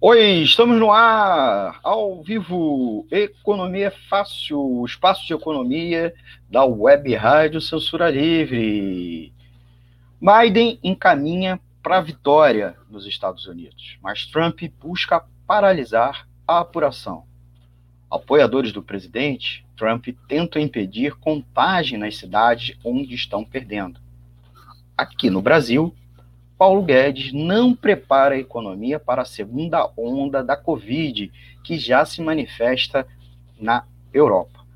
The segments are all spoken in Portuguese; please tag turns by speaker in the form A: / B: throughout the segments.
A: Oi, estamos no ar, ao vivo, Economia Fácil, espaço de economia da Web Rádio Censura Livre. Biden encaminha para a vitória nos Estados Unidos, mas Trump busca paralisar a apuração. Apoiadores do presidente, Trump tentam impedir contagem nas cidades onde estão perdendo. Aqui no Brasil, Paulo Guedes não prepara a economia para a segunda onda da Covid, que já se manifesta na Europa,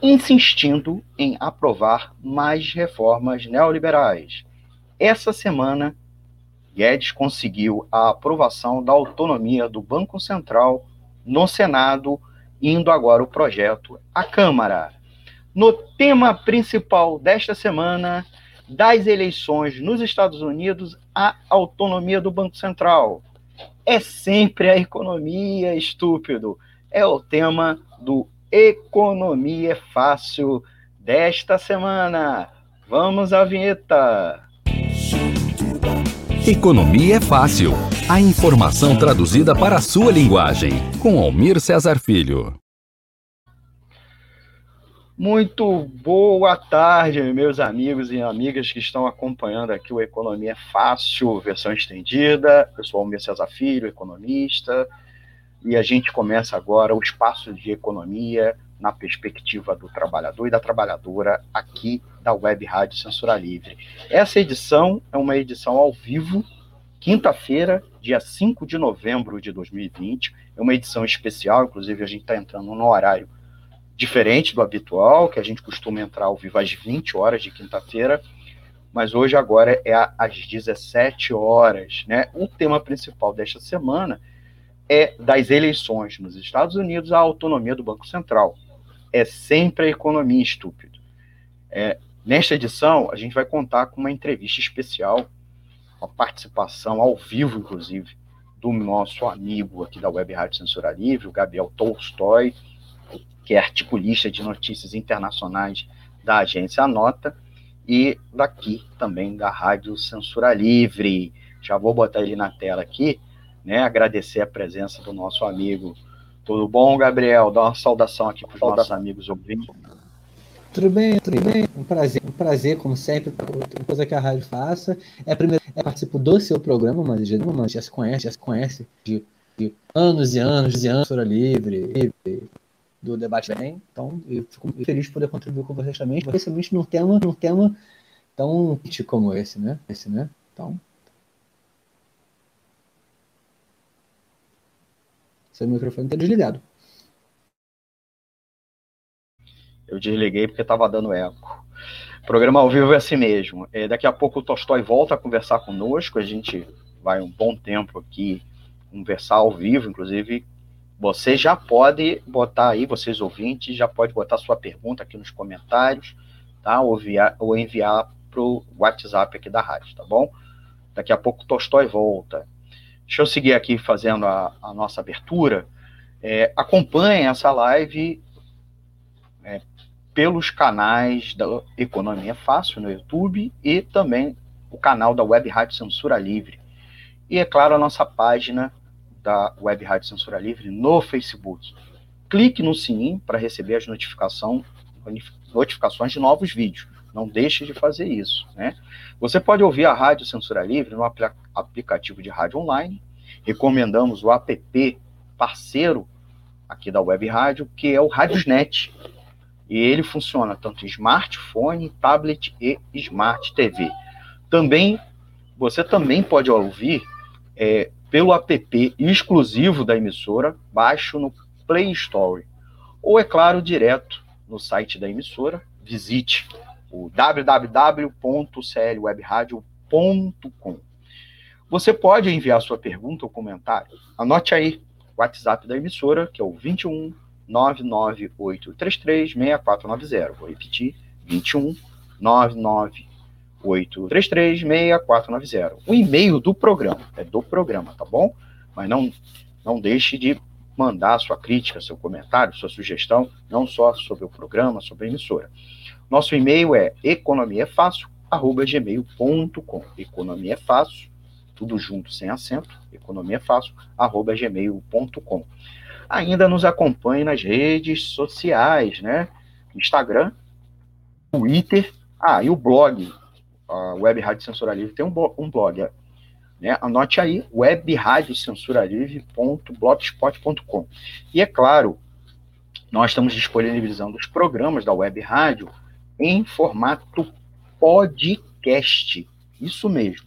A: insistindo em aprovar mais reformas neoliberais. Essa semana, Guedes conseguiu a aprovação da autonomia do Banco Central no Senado, indo agora o projeto à Câmara. No tema principal desta semana, das eleições nos Estados Unidos à autonomia do Banco Central. É sempre a economia, estúpido. É o tema do Economia é Fácil desta semana. Vamos à vinheta.
B: Economia é Fácil. A informação traduzida para a sua linguagem. Com Almir Cesar Filho.
A: Muito boa tarde, meus amigos e amigas que estão acompanhando aqui o Economia Fácil, versão estendida. Eu sou Almir Cesar Filho, economista, e a gente começa agora o espaço de economia na perspectiva do trabalhador e da trabalhadora aqui da Web Rádio Censura Livre. Essa edição é uma edição ao vivo, quinta-feira, dia 5 de novembro de 2020. É uma edição especial, inclusive a gente está entrando no horário diferente do habitual, que a gente costuma entrar ao vivo às 20 horas de quinta-feira, mas hoje agora é às 17 horas, né? O tema principal desta semana é das eleições nos Estados Unidos a autonomia do Banco Central. É sempre a economia estúpido. É, nesta edição, a gente vai contar com uma entrevista especial, uma participação ao vivo, inclusive, do nosso amigo aqui da Web Rádio Censura Livre, o Gabriel Tolstói, que é articulista de notícias internacionais da agência Nota, e daqui também da Rádio Censura Livre. Já vou botar ele na tela aqui, né? Agradecer a presença do nosso amigo. Tudo bom, Gabriel? Dá uma saudação aqui para os nossos amigos ouvintes.
C: Tudo bem, tudo bem. Um prazer, um prazer, como sempre, coisa que a rádio faça. É a primeira é participo do seu programa, mas já, já se conhece, já se conhece de, de anos e anos e anos, Censura Livre, do debate bem. Então, eu fico feliz de poder contribuir com vocês também, especialmente num tema, num tema tão como esse, né? Esse, né? Então, seu microfone está desligado.
A: Eu desliguei porque estava dando eco. programa ao vivo é assim mesmo. É, daqui a pouco o Tolstói volta a conversar conosco. A gente vai um bom tempo aqui conversar ao vivo, inclusive você já pode botar aí, vocês ouvintes, já pode botar sua pergunta aqui nos comentários, tá? Ou, via, ou enviar para o WhatsApp aqui da rádio, tá bom? Daqui a pouco o Tolstói volta. Deixa eu seguir aqui fazendo a, a nossa abertura. É, acompanhe essa live é, pelos canais da Economia Fácil no YouTube e também o canal da Web Rádio Censura Livre. E, é claro, a nossa página da Web Rádio Censura Livre no Facebook. Clique no sininho para receber as notificações de novos vídeos. Não deixe de fazer isso. Né? Você pode ouvir a Rádio Censura Livre no apl aplicativo de rádio online. Recomendamos o app parceiro aqui da Web Rádio, que é o Radiosnet. E ele funciona tanto em smartphone, tablet e smart TV. Também, você também pode ouvir é, pelo app exclusivo da emissora, baixo no Play Store. Ou, é claro, direto no site da emissora, visite o www.clwebradio.com. Você pode enviar sua pergunta ou comentário. Anote aí o WhatsApp da emissora, que é o 21 99833 6490. Vou repetir: 21 998 833-6490. O e-mail do programa, é do programa, tá bom? Mas não, não deixe de mandar sua crítica, seu comentário, sua sugestão, não só sobre o programa, sobre a emissora. Nosso e-mail é economiafácil.gmail.com economiafácil, tudo junto, sem acento, economia fácil, arroba gmail.com. Ainda nos acompanhe nas redes sociais, né? Instagram, Twitter, ah, e o blog, a Web Rádio Censura Livre tem um, um blog, né? Anote aí, webradiocensuralivre.blogspot.com. E é claro, nós estamos disponibilizando os programas da Web Rádio em formato podcast. Isso mesmo.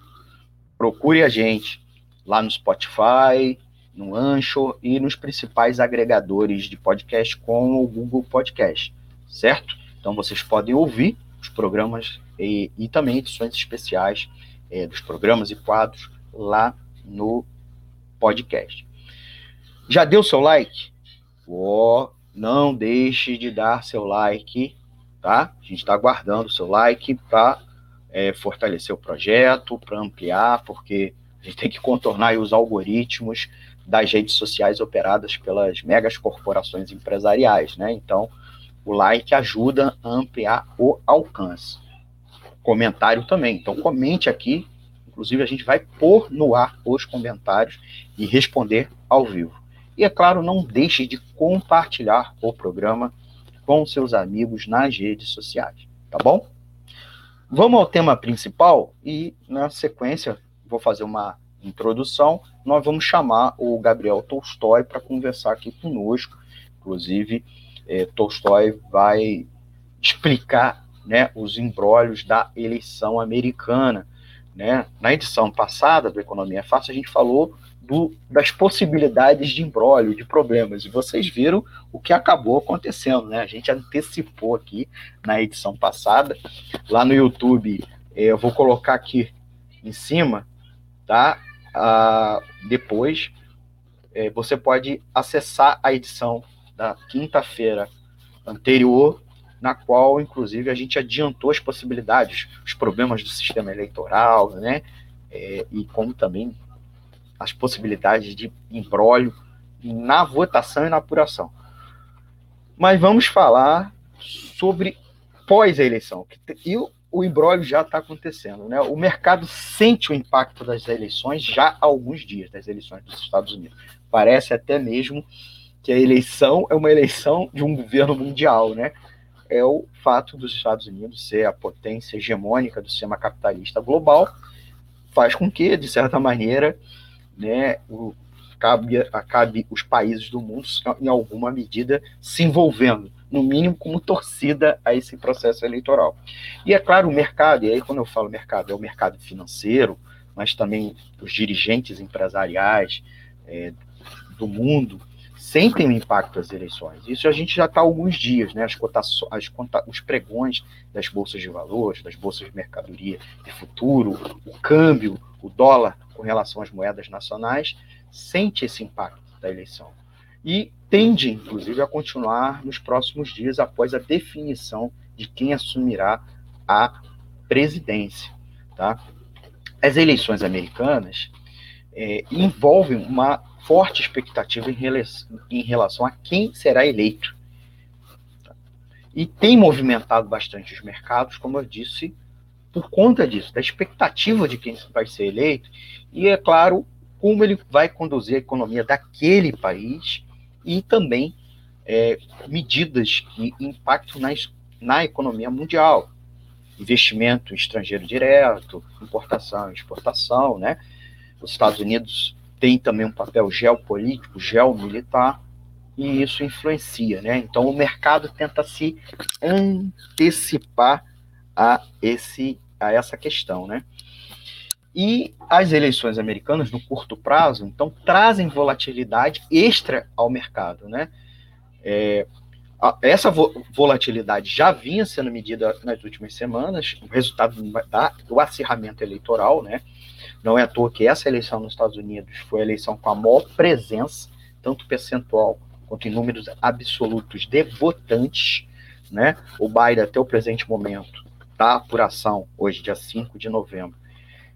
A: Procure a gente lá no Spotify, no Anchor e nos principais agregadores de podcast, como o Google Podcast, certo? Então vocês podem ouvir os programas e, e também edições especiais é, dos programas e quadros lá no podcast. Já deu seu like? Oh, não deixe de dar seu like, tá? A gente está aguardando o seu like para é, fortalecer o projeto, para ampliar, porque a gente tem que contornar os algoritmos das redes sociais operadas pelas megas corporações empresariais, né? Então, o like ajuda a ampliar o alcance. Comentário também. Então, comente aqui. Inclusive, a gente vai pôr no ar os comentários e responder ao vivo. E, é claro, não deixe de compartilhar o programa com seus amigos nas redes sociais. Tá bom? Vamos ao tema principal e, na sequência, vou fazer uma introdução. Nós vamos chamar o Gabriel Tolstói para conversar aqui conosco. Inclusive, é, Tolstói vai explicar né, os embrólios da eleição americana. Né? Na edição passada do Economia Fácil, a gente falou do, das possibilidades de embrólio, de problemas, e vocês viram o que acabou acontecendo. Né? A gente antecipou aqui na edição passada. Lá no YouTube, é, eu vou colocar aqui em cima, tá? Ah, depois, é, você pode acessar a edição da quinta-feira anterior, na qual, inclusive, a gente adiantou as possibilidades, os problemas do sistema eleitoral, né? É, e como também as possibilidades de embrólio na votação e na apuração. Mas vamos falar sobre pós-eleição. E o, o embrólio já está acontecendo. Né? O mercado sente o impacto das eleições já há alguns dias, das eleições dos Estados Unidos. Parece até mesmo que a eleição é uma eleição de um governo mundial, né? É o fato dos Estados Unidos ser a potência hegemônica do sistema capitalista global, faz com que, de certa maneira, né, o, cabe, acabe os países do mundo, em alguma medida, se envolvendo, no mínimo como torcida a esse processo eleitoral. E é claro, o mercado, e aí quando eu falo mercado, é o mercado financeiro, mas também os dirigentes empresariais é, do mundo, sentem o impacto das eleições. Isso a gente já está há alguns dias, né? As cotações, as os pregões das bolsas de valores, das bolsas de mercadoria de futuro, o câmbio, o dólar com relação às moedas nacionais, sente esse impacto da eleição. E tende, inclusive, a continuar nos próximos dias após a definição de quem assumirá a presidência. Tá? As eleições americanas é, envolvem uma forte expectativa em relação, a quem será eleito. E tem movimentado bastante os mercados, como eu disse, por conta disso, da expectativa de quem vai ser eleito, e é claro, como ele vai conduzir a economia daquele país e também é, medidas que impactam na, na economia mundial. Investimento estrangeiro direto, importação e exportação, né? Os Estados Unidos tem também um papel geopolítico, geomilitar, e isso influencia, né? Então o mercado tenta se antecipar a esse a essa questão, né? E as eleições americanas no curto prazo, então, trazem volatilidade extra ao mercado, né? É, essa vo volatilidade já vinha sendo medida nas últimas semanas, o resultado da, do acirramento eleitoral, né? Não é à toa que essa eleição nos Estados Unidos foi a eleição com a maior presença, tanto percentual quanto em números absolutos de votantes. Né? O Biden, até o presente momento, da apuração, hoje, dia 5 de novembro,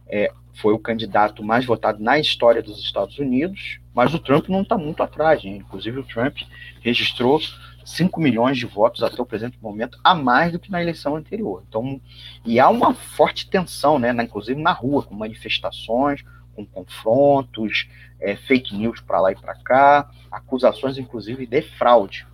A: é, foi o candidato mais votado na história dos Estados Unidos, mas o Trump não está muito atrás. Hein? Inclusive, o Trump registrou 5 milhões de votos até o presente momento, a mais do que na eleição anterior. Então, e há uma forte tensão, né, inclusive na rua, com manifestações, com confrontos, é, fake news para lá e para cá, acusações inclusive de fraude.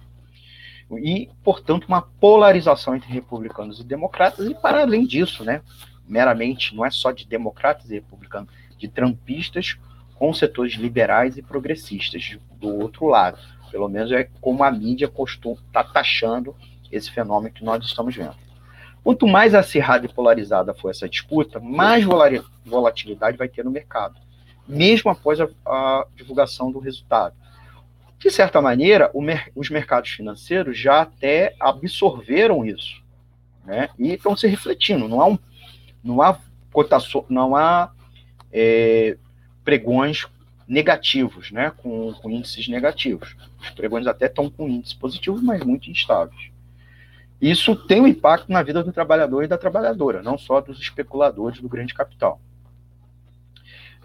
A: E, portanto, uma polarização entre republicanos e democratas, e para além disso, né, meramente, não é só de democratas e republicanos, de trampistas com setores liberais e progressistas do outro lado. Pelo menos é como a mídia está taxando esse fenômeno que nós estamos vendo. Quanto mais acirrada e polarizada for essa disputa, mais volatilidade vai ter no mercado, mesmo após a, a divulgação do resultado. De certa maneira, mer os mercados financeiros já até absorveram isso, né? E estão se refletindo. Não há, um, não há cotação, não há é, pregões negativos, né? Com, com índices negativos. Os pregões até estão com índices positivos, mas muito instáveis. Isso tem um impacto na vida do trabalhador e da trabalhadora, não só dos especuladores do grande capital.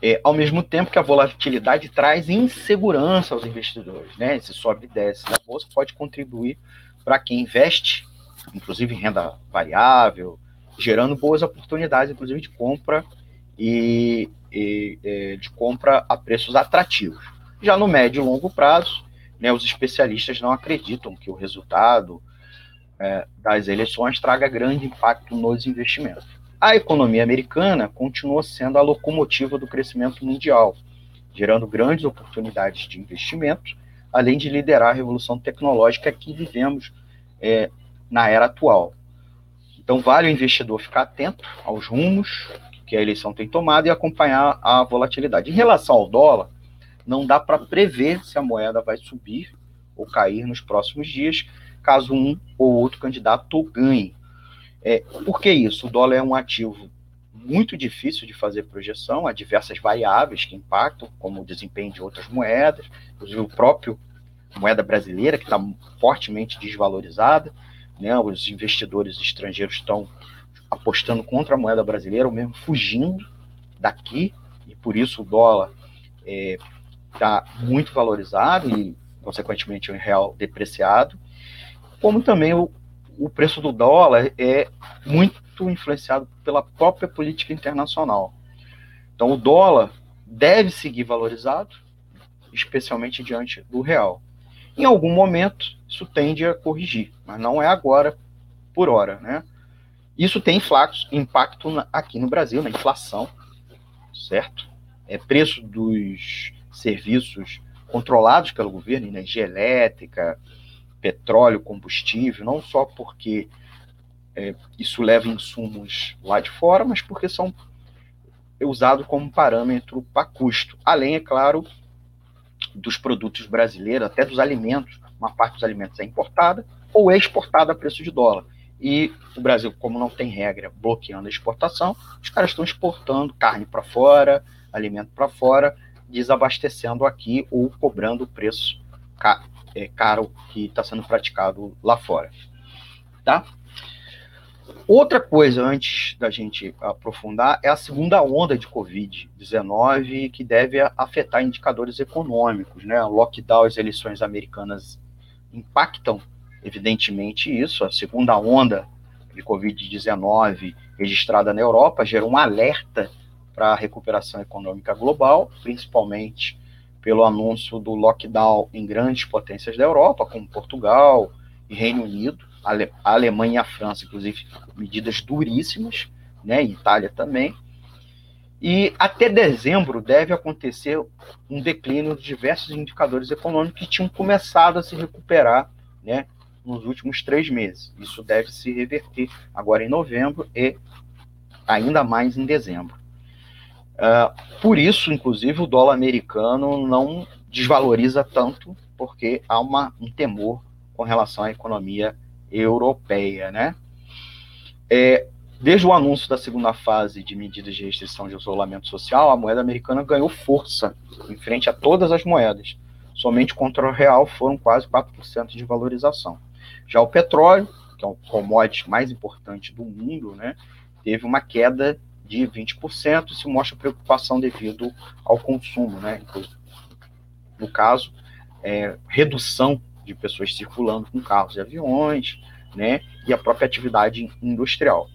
A: É, ao mesmo tempo que a volatilidade traz insegurança aos investidores, né? Esse sobe e desce na bolsa pode contribuir para quem investe, inclusive em renda variável, gerando boas oportunidades, inclusive de compra e, e, e de compra a preços atrativos. Já no médio e longo prazo, né, os especialistas não acreditam que o resultado é, das eleições traga grande impacto nos investimentos. A economia americana continua sendo a locomotiva do crescimento mundial, gerando grandes oportunidades de investimento, além de liderar a revolução tecnológica que vivemos é, na era atual. Então, vale o investidor ficar atento aos rumos que a eleição tem tomado e acompanhar a volatilidade. Em relação ao dólar, não dá para prever se a moeda vai subir ou cair nos próximos dias, caso um ou outro candidato ganhe. É, por que isso? O dólar é um ativo muito difícil de fazer projeção, há diversas variáveis que impactam, como o desempenho de outras moedas, inclusive o próprio moeda brasileira, que está fortemente desvalorizada, né? os investidores estrangeiros estão apostando contra a moeda brasileira, ou mesmo fugindo daqui, e por isso o dólar está é, muito valorizado e, consequentemente, o real depreciado, como também o, o preço do dólar é muito influenciado pela própria política internacional. Então, o dólar deve seguir valorizado, especialmente diante do real. Em algum momento, isso tende a corrigir, mas não é agora, por hora, né? Isso tem impacto aqui no Brasil, na inflação, certo? É preço dos serviços controlados pelo governo, energia elétrica, petróleo, combustível, não só porque é, isso leva insumos lá de fora, mas porque são usados como parâmetro para custo. Além, é claro, dos produtos brasileiros, até dos alimentos. Uma parte dos alimentos é importada ou é exportada a preço de dólar. E o Brasil, como não tem regra bloqueando a exportação, os caras estão exportando carne para fora, alimento para fora, desabastecendo aqui ou cobrando o preço é, caro que está sendo praticado lá fora. Tá? Outra coisa, antes da gente aprofundar, é a segunda onda de Covid-19 que deve afetar indicadores econômicos. Né? Lockdown, as eleições americanas impactam, evidentemente, isso. A segunda onda de Covid-19 registrada na Europa gerou um alerta para a recuperação econômica global, principalmente pelo anúncio do lockdown em grandes potências da Europa, como Portugal e Reino Unido, a Alemanha e a França, inclusive, medidas duríssimas, né, Itália também. E até dezembro deve acontecer um declínio de diversos indicadores econômicos que tinham começado a se recuperar né, nos últimos três meses. Isso deve se reverter agora em novembro e ainda mais em dezembro. Uh, por isso, inclusive, o dólar americano não desvaloriza tanto, porque há uma, um temor com relação à economia europeia, né? É, desde o anúncio da segunda fase de medidas de restrição de isolamento social, a moeda americana ganhou força em frente a todas as moedas. Somente contra o real foram quase 4% de valorização. Já o petróleo, que é o commodity mais importante do mundo, né, teve uma queda de 20%, se mostra preocupação devido ao consumo, né? No caso, é, redução de pessoas circulando com carros e aviões, né? E a própria atividade industrial.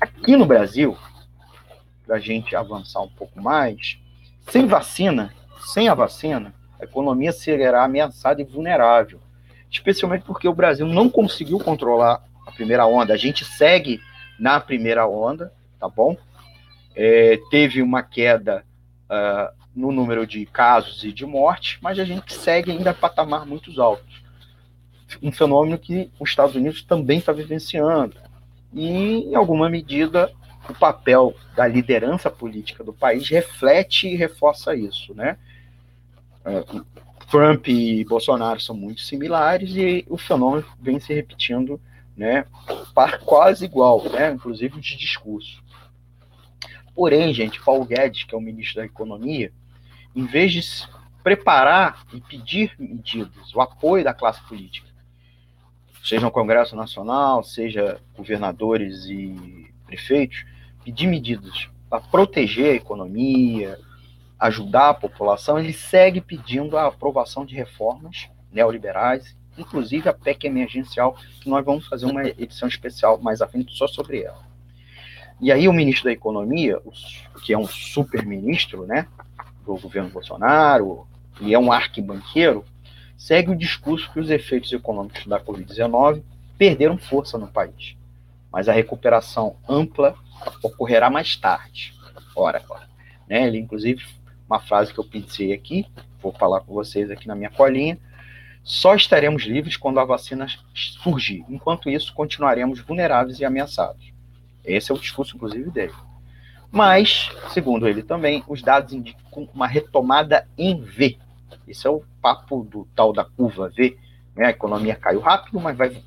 A: Aqui no Brasil, para a gente avançar um pouco mais, Sem vacina, sem a vacina, a economia será ameaçada e vulnerável, especialmente porque o Brasil não conseguiu controlar a primeira onda. A gente segue na primeira onda, tá bom? É, teve uma queda uh, no número de casos e de mortes, mas a gente segue ainda a patamar muito altos. Um fenômeno que os Estados Unidos também está vivenciando. E, em alguma medida, o papel da liderança política do país reflete e reforça isso, né? Trump e Bolsonaro são muito similares e o fenômeno vem se repetindo, né, quase igual, né, inclusive de discurso. Porém, gente, Paulo Guedes, que é o ministro da Economia, em vez de preparar e pedir medidas, o apoio da classe política, seja no Congresso Nacional, seja governadores e prefeitos, pedir medidas para proteger a economia, ajudar a população, ele segue pedindo a aprovação de reformas neoliberais, inclusive a PEC emergencial, que nós vamos fazer uma edição especial mais à frente só sobre ela. E aí o ministro da Economia, que é um super-ministro, né, do governo Bolsonaro, e é um arquibanqueiro, segue o discurso que os efeitos econômicos da Covid-19 perderam força no país. Mas a recuperação ampla ocorrerá mais tarde. Ora, ora. Né? Ele, inclusive, uma frase que eu pensei aqui, vou falar com vocês aqui na minha colinha. Só estaremos livres quando a vacina surgir. Enquanto isso, continuaremos vulneráveis e ameaçados. Esse é o discurso, inclusive, dele. Mas, segundo ele também, os dados indicam uma retomada em V. Esse é o papo do tal da curva V. Né? A economia caiu rápido, mas vai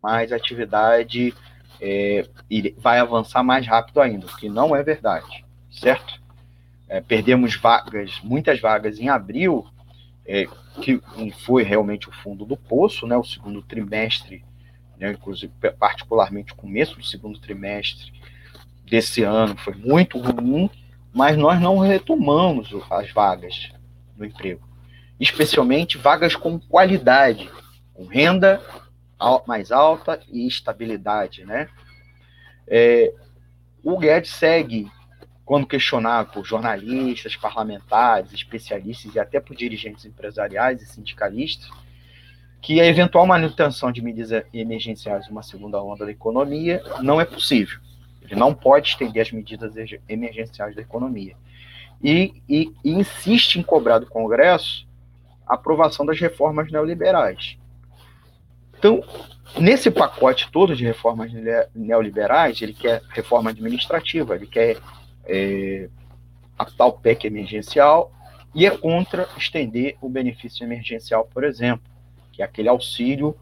A: mais atividade é, vai avançar mais rápido ainda, o que não é verdade, certo? É, perdemos vagas, muitas vagas em abril, é, que foi realmente o fundo do poço, né? O segundo trimestre, né? inclusive particularmente o começo do segundo trimestre desse ano foi muito ruim, mas nós não retomamos as vagas no emprego, especialmente vagas com qualidade, com renda mais alta e estabilidade, né? É, o Guedes segue, quando questionado por jornalistas, parlamentares, especialistas e até por dirigentes empresariais e sindicalistas, que a eventual manutenção de medidas emergenciais uma segunda onda da economia não é possível. Ele não pode estender as medidas emergenciais da economia. E, e, e insiste em cobrar do Congresso a aprovação das reformas neoliberais. Então, nesse pacote todo de reformas neoliberais, ele quer reforma administrativa, ele quer é, a tal PEC emergencial e é contra estender o benefício emergencial, por exemplo, que é aquele auxílio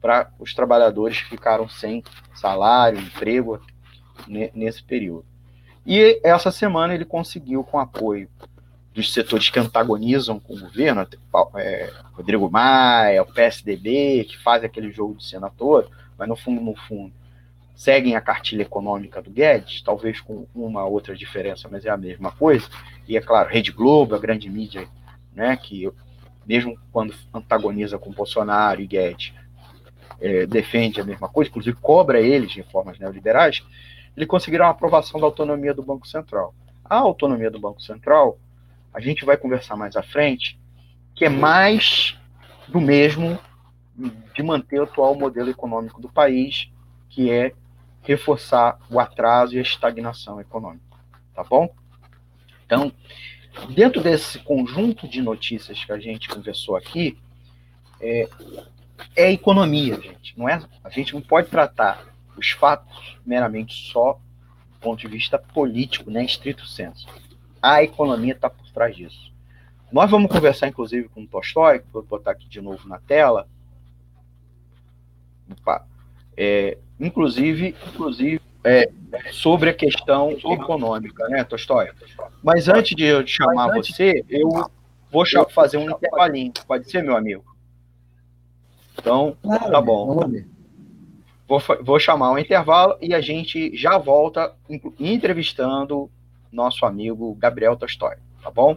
A: para os trabalhadores que ficaram sem salário, emprego nesse período. E essa semana ele conseguiu, com apoio dos setores que antagonizam com o governo, é, Rodrigo Maia, o PSDB, que faz aquele jogo de cena todo, mas no fundo, no fundo, seguem a cartilha econômica do Guedes, talvez com uma outra diferença, mas é a mesma coisa. E é claro, Rede Globo, a grande mídia, né, que mesmo quando antagoniza com Bolsonaro e Guedes, é, defende a mesma coisa, inclusive cobra eles de formas neoliberais, eles conseguiram a aprovação da autonomia do Banco Central. A autonomia do Banco Central a gente vai conversar mais à frente, que é mais do mesmo de manter o atual modelo econômico do país, que é reforçar o atraso e a estagnação econômica, tá bom? Então, dentro desse conjunto de notícias que a gente conversou aqui, é, é economia, gente. Não é, a gente não pode tratar os fatos meramente só do ponto de vista político, né, em estrito senso. A economia está por trás disso. Nós vamos conversar, inclusive, com o Tolstói, vou botar aqui de novo na tela. Opa. É, inclusive, inclusive é, sobre a questão econômica, né, Tolstói? Mas antes de eu chamar você, eu vou fazer um intervalinho. Pode ser, meu amigo? Então, tá bom. Vou, vou chamar um intervalo e a gente já volta entrevistando nosso amigo Gabriel Tolstói tá bom?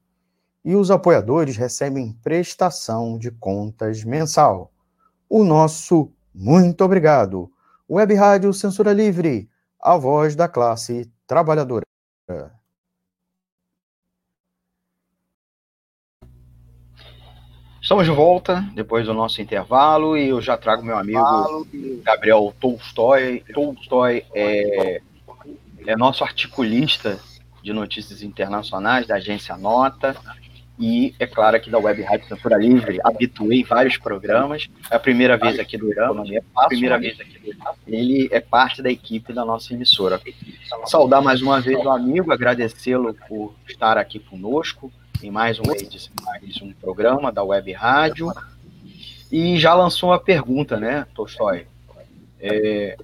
D: E os apoiadores recebem prestação de contas mensal. O nosso muito obrigado. Web Rádio Censura Livre, a voz da classe trabalhadora.
A: Estamos de volta depois do nosso intervalo e eu já trago meu amigo Gabriel Tolstói. Tolstói é, é nosso articulista de notícias internacionais da agência Nota e, é claro, aqui da Web Rádio Censura Livre, habituei vários programas. É a primeira vez aqui do Irama, é a primeira vez aqui do. Ele é parte da equipe da nossa emissora. Saudar mais uma vez o amigo, agradecê-lo por estar aqui conosco em mais um, mais um programa da Web Rádio. E já lançou uma pergunta, né, Tolstói? É,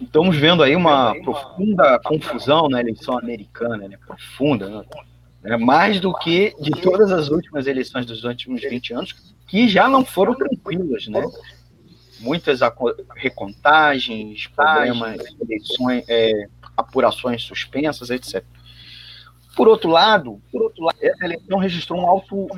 A: estamos vendo aí uma profunda confusão na eleição americana, né, profunda, né? Mais do que de todas as últimas eleições dos últimos 20 anos, que já não foram tranquilas, né? Muitas recontagens, problemas, eleições, é, apurações suspensas, etc. Por outro lado, por outro lado, essa eleição registrou um alto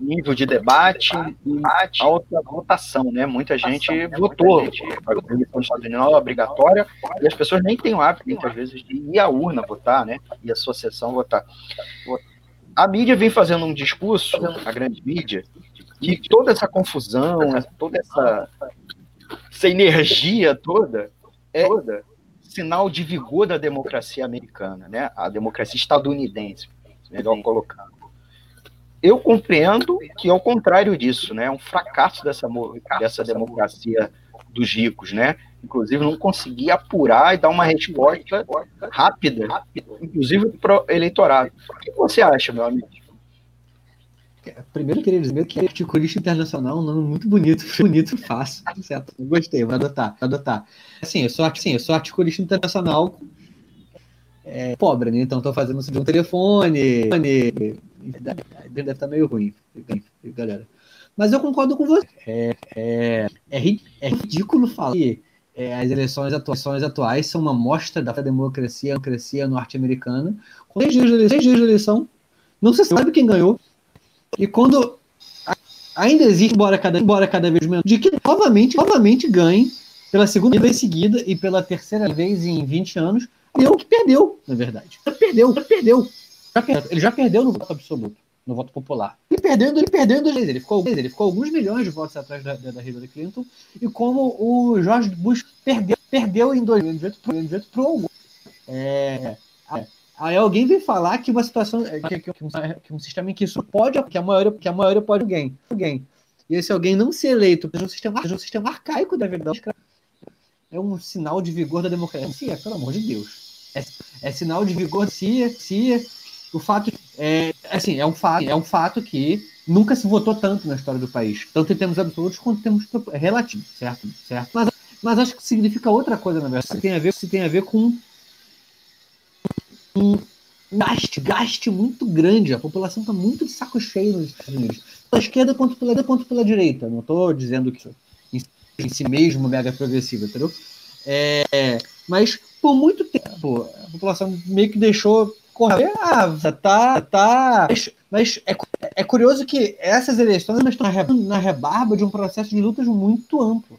A: nível de debate e alta votação, né? Muita gente votou. A eleição dos Estados Unidos é obrigatória e as pessoas nem têm o hábito, muitas vezes, de ir à urna votar, né? E a associação votar. A mídia vem fazendo um discurso, a grande mídia, que toda essa confusão, toda essa, essa energia toda é sinal de vigor da democracia americana, né? A democracia estadunidense, melhor colocando. Eu compreendo que é o contrário disso, né? É um fracasso dessa, dessa democracia dos ricos, né? Inclusive não conseguir apurar e dar uma resposta rápida, inclusive para o eleitorado. O que você acha, meu amigo?
C: Primeiro, queria dizer que articulista internacional é um nome muito bonito, bonito fácil. Certo? Eu gostei, vou adotar, vou adotar. Assim, eu sou, assim, eu sou articulista internacional é, pobre, né? Então estou fazendo de um telefone. Deve estar meio ruim, galera. Mas eu concordo com você. É, é, é, é ridículo falar que é, as eleições atuações atuais são uma mostra da democracia, democracia norte-americana. Com seis dias de eleição, não se sabe quem ganhou. E quando ainda existe, embora cada, embora cada vez menos, de que novamente, novamente ganhe pela segunda vez seguida e pela terceira vez em 20 anos, e o que perdeu, na verdade. Ele perdeu, ele perdeu. Ele já perdeu no voto absoluto, no voto popular. Ele perdeu, ele perdeu em ele ficou, ele ficou alguns milhões de votos atrás da, da, Hillary Clinton, e como o George Bush perdeu, perdeu em 2018 para o é, Aí alguém vem falar que uma situação, é, que, que, um, que um, sistema em que isso pode, que a maioria, que a maioria pode alguém, alguém. E esse alguém não ser eleito por um sistema, um sistema arcaico da verdade é um sinal de vigor da democracia, pelo amor de Deus. É, é sinal de vigor se, se o fato é assim é um fato é um fato que nunca se votou tanto na história do país, tanto em termos absolutos quanto em termos relativos, certo? Certo. Mas, mas acho que significa outra coisa na verdade. Tem a ver se tem a ver com um gaste, gaste muito grande. A população está muito de saco cheio nos Estados Unidos. Pela esquerda quanto pela, quanto pela direita. Não estou dizendo que isso em si mesmo mega progressivo, entendeu? É, mas por muito tempo a população meio que deixou correr. Ah, tá, tá. Mas, mas é, é curioso que essas eleições estão na rebarba de um processo de lutas muito amplo.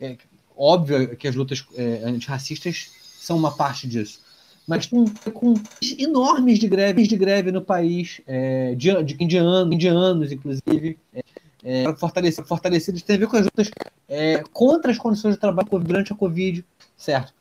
C: É, óbvio que as lutas é, antirracistas são uma parte disso mas com, com enormes de greves de greve no país, é, de, de indianos, indianos, inclusive, é, é, fortalecidos, fortalecidos, tem a ver com as lutas é, contra as condições de trabalho durante a Covid, certo?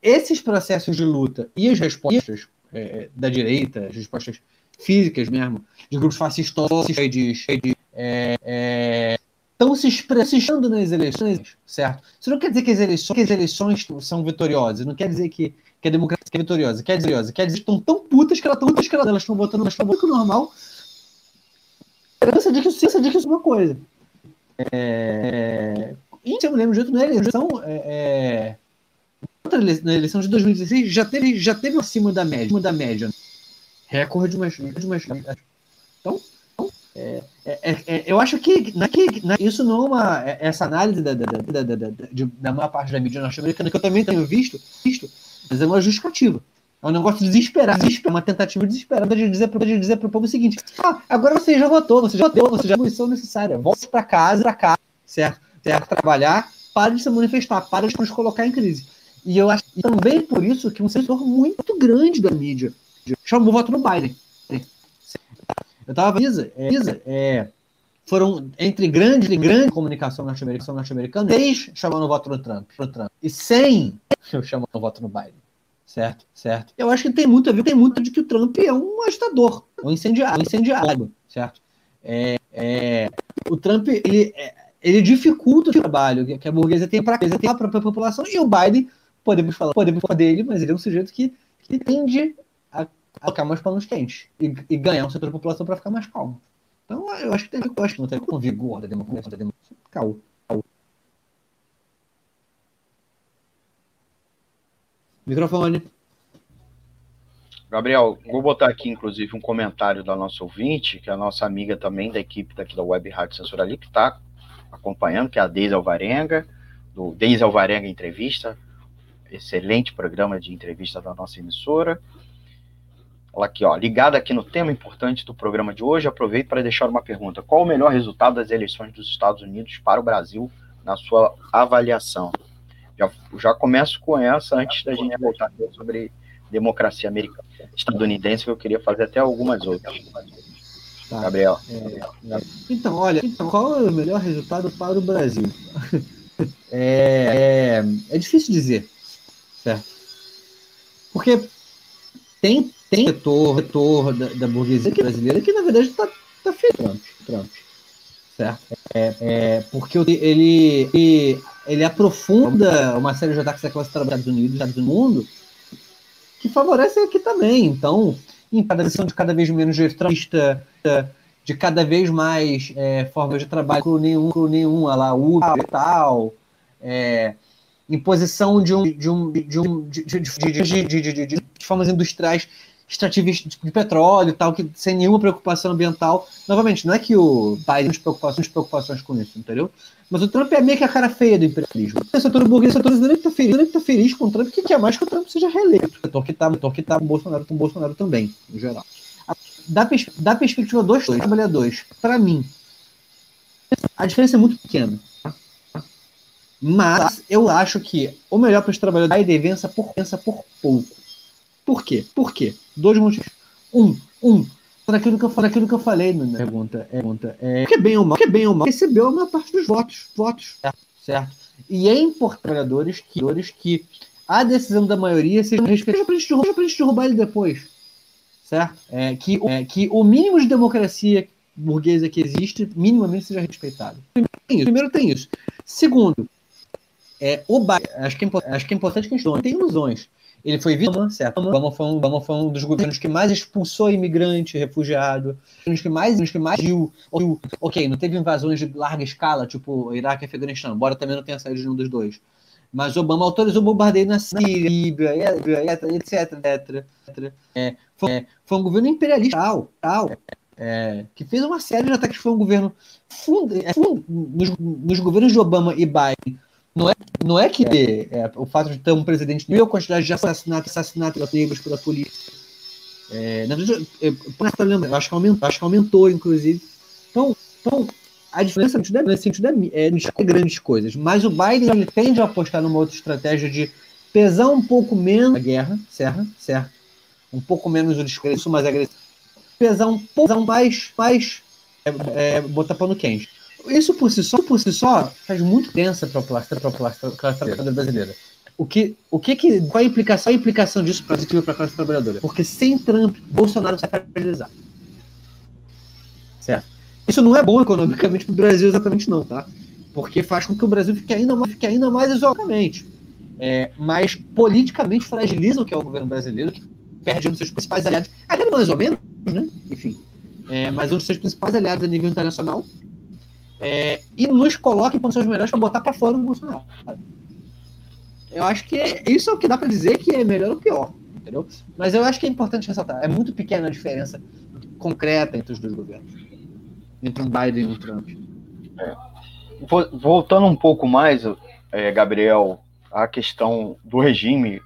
C: Esses processos de luta e as respostas é, da direita, as respostas físicas mesmo, de grupos fascistas, de, de é, é, estão se expressando nas eleições, certo? Isso não quer dizer que as eleições, que as eleições são vitoriosas, não quer dizer que, que a democracia é vitoriosa, quer dizer, quer dizer que estão tão putas que elas estão putas que elas estão votando mais público normal. Esperança de que isso seja é uma coisa. É, e eu me lembro de na eleição, é, é, na eleição de 2016 já teve, já teve acima da média, acima da média. Recorde, mas, mas então é, é, é, é, eu acho que, na, que na, isso não é uma. É, essa análise da, da, da, da, de, da maior parte da mídia norte-americana, que eu também tenho visto, visto, mas é uma justificativa. É um negócio desesperado, desesperado uma tentativa desesperada de dizer para de dizer o povo o seguinte: ah, agora você já votou, você já votou, você já missão necessária. Volte para casa, para casa, certo? Certo? Trabalhar, para de se manifestar, para de nos colocar em crise. E eu acho e também por isso que um setor muito grande da mídia chamou o voto no Biden. Eu estava Isa, é, é, foram entre grande e grande comunicação norte-americana, norte-americana, 10 chamando o voto no Trump, no Trump e 100 chamando o voto no Biden. Certo, certo. Eu acho que tem muito a ver, tem muito de que o Trump é um agitador, um incendiário, um incendiário, certo? É, é, o Trump, ele, é, ele dificulta o trabalho que a burguesia tem para a população, e o Biden, podemos falar, podemos falar dele, mas ele é um sujeito que, que tende a colocar mais panos quentes e, e ganhar um setor da população para ficar mais calmo. Então, eu acho que tem, eu acho que não tem com vigor da democracia. Da democracia. Calma. Microfone.
A: Gabriel, vou botar aqui, inclusive, um comentário da nossa ouvinte, que é a nossa amiga também da equipe daqui da Web Rádio Censura ali, que está acompanhando, que é a Deise Alvarenga, do Deise Alvarenga Entrevista, excelente programa de entrevista da nossa emissora. Ela aqui, ó, ligada aqui no tema importante do programa de hoje, aproveito para deixar uma pergunta. Qual o melhor resultado das eleições dos Estados Unidos para o Brasil na sua avaliação? Já, já começo com essa antes da gente voltar sobre democracia americana, estadunidense, que eu queria fazer até algumas outras. Tá. Gabriel.
C: É, então, olha, então, qual é o melhor resultado para o Brasil? é, é, é difícil dizer, certo? Porque tem tem setor, setor da, da burguesia brasileira que, na verdade, está tá feio Trump, Trump. Certo? É, é, porque ele, ele, ele aprofunda uma série de ataques à classe trabalhadora dos Estados Unidos, do mundo, que favorece aqui também. Então, em cada de cada vez menos gestralista, de cada vez mais é, formas de trabalho nenhum, nenhum, lá, Uber e tal, é, imposição de um de um de um de, de, de, de, formas industriais extrativista de petróleo tal, que sem nenhuma preocupação ambiental. Novamente, não é que o Biden tem preocupações, preocupações com isso, entendeu? Mas o Trump é meio que a cara feia do imperialismo. O setor burguês, o setor brasileiro está feliz, nem tá feliz com o Trump, que quer mais que o Trump seja reeleito. O setor que está que tá o Bolsonaro, com o Bolsonaro também, em geral. Da, pers da perspectiva dos trabalhadores, para mim, a diferença é muito pequena. Mas eu acho que o melhor para os trabalhadores é vença por, vença por pouco. Por quê? Por quê? Dois motivos. Um, um, daquilo que eu, daquilo que eu falei na pergunta, é, pergunta é, que é bem ou mal, que é bem ou mal, recebeu a maior parte dos votos, votos, certo? certo? E é importante trabalhadores que, que a decisão da maioria seja respeitada para a gente derrubar, gente derrubar ele depois, certo? É, que, é, que o mínimo de democracia burguesa que existe, minimamente seja respeitado. Primeiro tem isso. Primeiro tem isso. Segundo, é, o acho que, é, acho que é importante que a gente não ilusões. Ele foi vítima, certo? Obama foi, um, Obama foi um dos governos que mais expulsou imigrante, refugiado, os que mais, os que mais viu, ok, não teve invasões de larga escala, tipo Iraque e Afeganistão, embora também não tenha saído de nenhum dos dois. Mas Obama autorizou bombardeio na Síria, etc, etc, etc. É, foi, é, foi um governo imperialista, tal, tal é, que fez uma série de ataques. Foi um governo, fund, é, fund, nos, nos governos de Obama e Biden, não é, não é que é, o fato de ter um presidente a quantidade de assassinatos, assassinatos negros pela polícia. É, na verdade, eu, eu, eu, acho que aumentou, acho que aumentou, inclusive. Então, então a diferença nesse sentido é, é, é grandes coisas. Mas o Biden ele tende a apostar numa outra estratégia de pesar um pouco menos a guerra, certo? certo? Um pouco menos o discurso mais agressivo. Pesar um pouco mais, mais é, é, botar pano quente. Isso por si só, por si só faz muito tensa para a classe trabalhadora brasileira. o que, o que, que qual a implicação, a implicação disso para a classe trabalhadora? Porque sem Trump, Bolsonaro vai fragilizar. Certo? Isso não é bom economicamente para o Brasil exatamente não, tá? Porque faz com que o Brasil fique ainda mais, fique ainda mais isoladamente. É, mas politicamente fragiliza o que é o governo brasileiro, que perde um dos seus principais aliados, até mais ou menos, né? Enfim. É, mas um dos seus principais aliados a nível internacional. É, e nos coloca em condições melhores para botar para fora o Bolsonaro. Eu acho que é, isso é o que dá para dizer que é melhor ou pior, entendeu? Mas eu acho que é importante ressaltar, é muito pequena a diferença concreta entre os dois governos, entre um Biden e um Trump.
A: É. Voltando um pouco mais, é, Gabriel, à questão do regime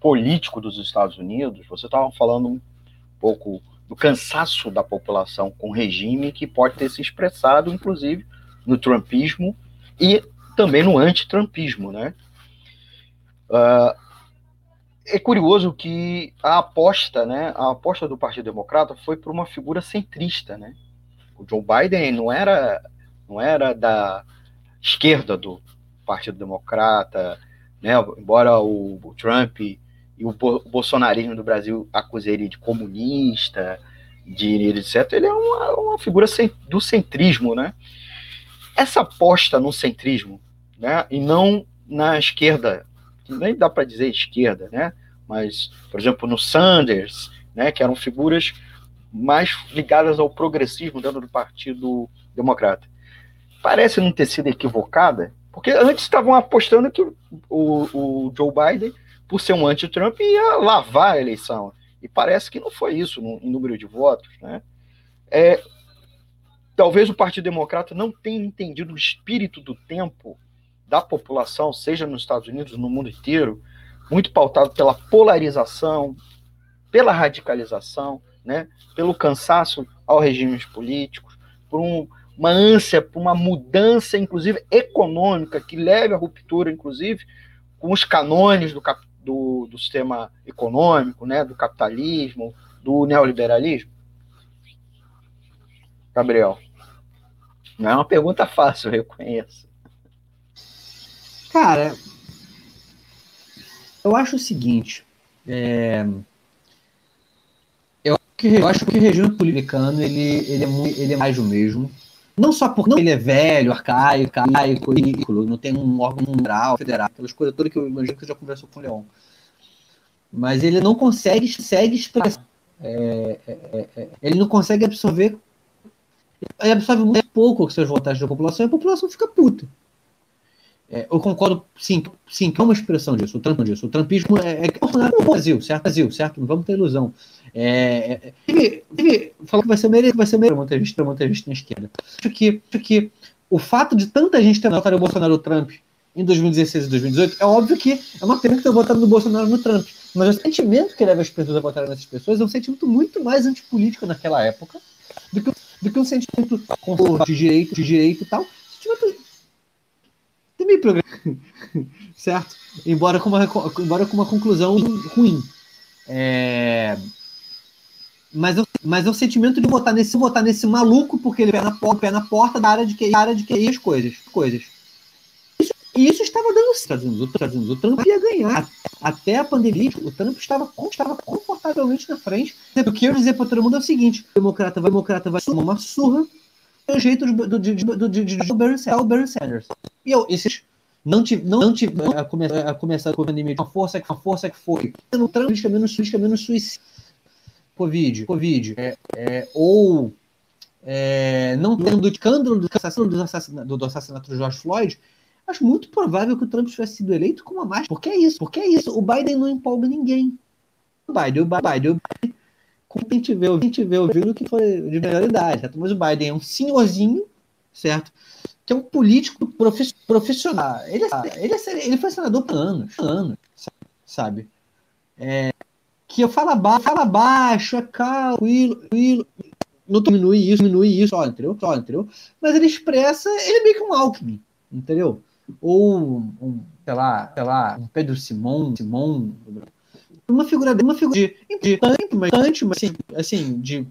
A: político dos Estados Unidos, você estava falando um pouco do cansaço da população com o regime que pode ter se expressado, inclusive, no trumpismo e também no anti-trumpismo, né? Uh, é curioso que a aposta, né, a aposta do Partido Democrata foi por uma figura centrista, né? O Joe Biden não era, não era da esquerda do Partido Democrata, né? Embora o, o Trump e o, bolsonarismo do Brasil acuse ele de comunista, de etc. Ele é uma, uma figura do centrismo, né? Essa aposta no centrismo, né? E não na esquerda nem dá para dizer esquerda, né? Mas, por exemplo, no Sanders, né, que eram figuras mais ligadas ao progressismo dentro do Partido Democrata. Parece não ter sido equivocada, porque antes estavam apostando que o, o Joe Biden, por ser um anti-Trump, ia lavar a eleição. E parece que não foi isso no, em número de votos. Né? É, talvez o Partido Democrata não tenha entendido o espírito do tempo da população, seja nos Estados Unidos, no mundo inteiro, muito pautado pela polarização, pela radicalização, né, pelo cansaço ao regimes políticos, por um, uma ânsia por uma mudança, inclusive econômica, que leve à ruptura, inclusive, com os canones do, do, do sistema econômico, né, do capitalismo, do neoliberalismo? Gabriel, não é uma pergunta fácil, eu conheço.
C: Cara, eu acho o seguinte. É... Eu, eu acho que o regime republicano ele, ele, é muito, ele é mais o mesmo. Não só porque ele é velho, arcaico, arcaico, ridículo, não tem um órgão moral, federal, aquelas coisas todas que eu imagino que você já conversou com o Leon. Mas ele não consegue, segue expressar. É, é, é, é, ele não consegue absorver. Ele absorve muito pouco os seus votantes da população e a população fica puta. É, eu concordo, sim, sim, que é uma expressão disso, o Trump disso. O Trumpismo é, é, é o Brasil, certo? Brasil, certo? Não vamos ter ilusão. É, é, ele, ele falou que vai ser melhor, vai ser melhor muita gente, muita gente na esquerda. Acho que, acho que o fato de tanta gente ter votado o Bolsonaro Trump em 2016 e 2018, é óbvio que é uma pena que ter votado no Bolsonaro no Trump. Mas o sentimento que leva as pessoas a votarem nessas pessoas é um sentimento muito mais antipolítico naquela época do que, do que um sentimento de direito, de direito e tal. Sentimento meio programa, certo? Embora com uma, embora com uma conclusão ruim. É... Mas, eu, mas é o sentimento de votar nesse, votar nesse maluco, porque ele pé na, pé na porta da área de que área de que as coisas. coisas. Isso, isso estava dando certo. O, o Trump ia ganhar. Até a pandemia, o Trump estava, estava confortavelmente na frente. O que eu dizer para todo mundo é o seguinte: o democrata vai, democrata vai tomar uma surra o jeito do, do, do, do, de o Bernie Sanders. E eu, esses não tive, não, não tive a, começar, a começar com a pandemia uma força uma força que foi no trânsito menos, menos suicídio. Covid, Covid, é, é, ou é, não tendo escândalo do assassinato, do, assassinato, do assassinato do George Floyd, acho muito provável que o Trump tivesse sido eleito com uma mais. Porque é isso, porque é isso. O Biden não empolga ninguém. O Biden, o Biden, o Biden como a gente vê, a gente vê ouvindo que foi de melhor idade, certo? mas o Biden é um senhorzinho, certo? Que é um político profissional. Ele, é, ele, é, ele foi senador por anos, anos, sabe? É, que eu falo baixo, fala baixo, é calmo, tranquilo, não diminui isso, diminui isso, ó, entendeu? Ó, entendeu? Mas ele expressa, ele é meio que um Alckmin, entendeu? Ou um, sei lá, sei lá, um Pedro Simon, Simon, uma figura uma figura de importante, mas assim, assim, de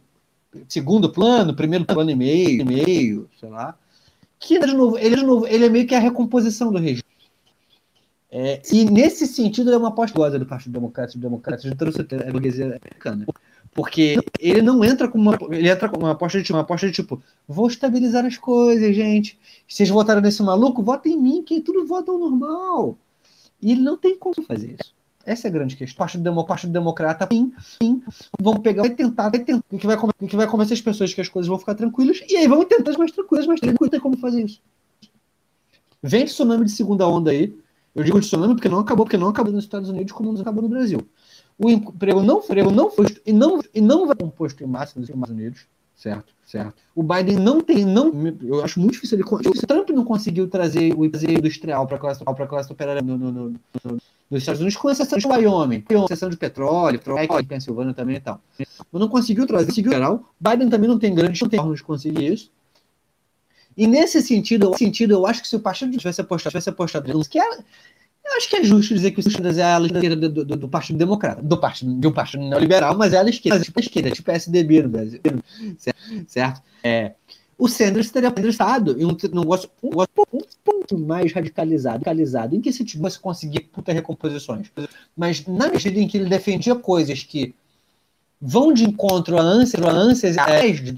C: segundo plano, primeiro plano e meio, meio, sei lá. Que de novo, ele de novo, ele é meio que a recomposição do regime. É, e nesse sentido, é uma aposta do Partido Democrático, Democrático de trouxe a burguesia americana. Porque ele não entra com uma. Ele entra com uma aposta de, uma aposta de tipo, vou estabilizar as coisas, gente. Vocês votaram nesse maluco, votem em mim, que tudo vota normal. E ele não tem como fazer isso. Essa é a grande questão. Partido, Demo, Partido Democrata, sim, sim, vão pegar, vai tentar, vai tentar, que vai, que vai convencer as pessoas que as coisas vão ficar tranquilas, e aí vão tentar as mais tranquilas, mas não tem como fazer isso. Vem tsunami de segunda onda aí. Eu digo tsunami porque não acabou, porque não acabou nos Estados Unidos como não acabou no Brasil. O emprego não, emprego não foi e não, e não vai composto em massa nos Estados Unidos, certo? Certo. O Biden não tem, não, eu acho muito difícil ele. O Trump não conseguiu trazer o industrial para a classe, para classe operária no, no, no, nos Estados Unidos, com exceção de Wyoming, com exceção de petróleo, petróleo, Pensilvânia também e tal. Mas não conseguiu trazer, conseguiu geral. Biden também não tem grandes formas de conseguir isso. E nesse sentido, sentido, eu acho que se o partido tivesse apostado, tivesse apostado, que era, eu acho que é justo dizer que o Sanders é a esquerda do, do, do, Partido Democrata, do partido, de um partido neoliberal, mas é a esquerda, tipo a esquerda, tipo PSDB no Brasil, certo? É, o Sanders teria estado em um negócio um, um ponto mais radicalizado, radicalizado, em que se tivesse conseguir puta recomposições, mas na medida em que ele defendia coisas que vão de encontro a ânsias, a ânsias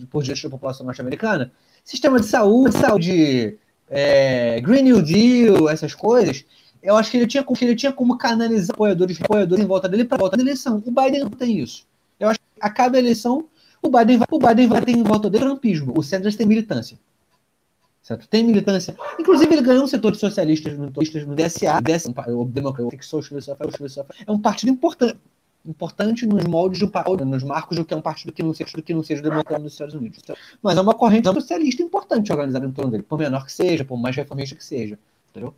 C: por diante da população norte-americana, sistema de saúde, saúde é, Green New Deal, essas coisas, eu acho que ele tinha, ele tinha como canalizar apoiadores, apoiadores em volta dele para volta da eleição. O Biden não tem isso. Eu acho que a eleição, o Biden vai, o Biden vai ter em volta dele trumpismo. O Sanders tem militância. Certo? Tem militância. Inclusive, ele ganhou um setor de socialistas no, no DSA, DSA o Democratic é um partido importante, importante nos moldes do nos marcos do que é um partido que não seja, do que não seja democrata nos Estados Unidos. Mas é uma corrente socialista importante organizada em torno dele, por menor que seja, por mais reformista que seja. Entendeu?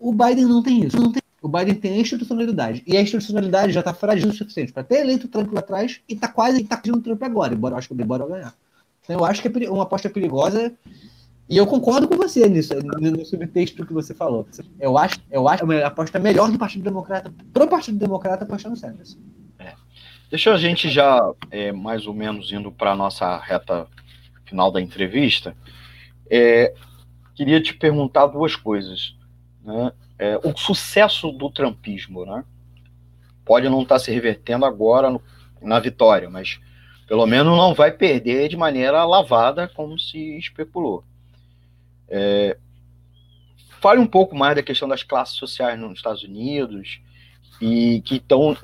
C: O Biden não tem isso. Não tem. O Biden tem a institucionalidade. E a institucionalidade já está frágil o suficiente para ter eleito o Trump lá atrás e está quase está pedindo o Trump agora, embora eu acho que o ganhar. Então eu acho que é uma aposta perigosa. E eu concordo com você nisso, no subtexto que você falou. Eu acho, eu acho uma aposta melhor do Partido Democrata, pro Partido Democrata apostar no Sanders.
A: É. Deixa a gente já, é, mais ou menos, indo para a nossa reta final da entrevista. É, queria te perguntar duas coisas né, é, o sucesso do trumpismo, né? Pode não estar tá se revertendo agora no, na vitória, mas pelo menos não vai perder de maneira lavada como se especulou. É, fale um pouco mais da questão das classes sociais nos Estados Unidos e que estão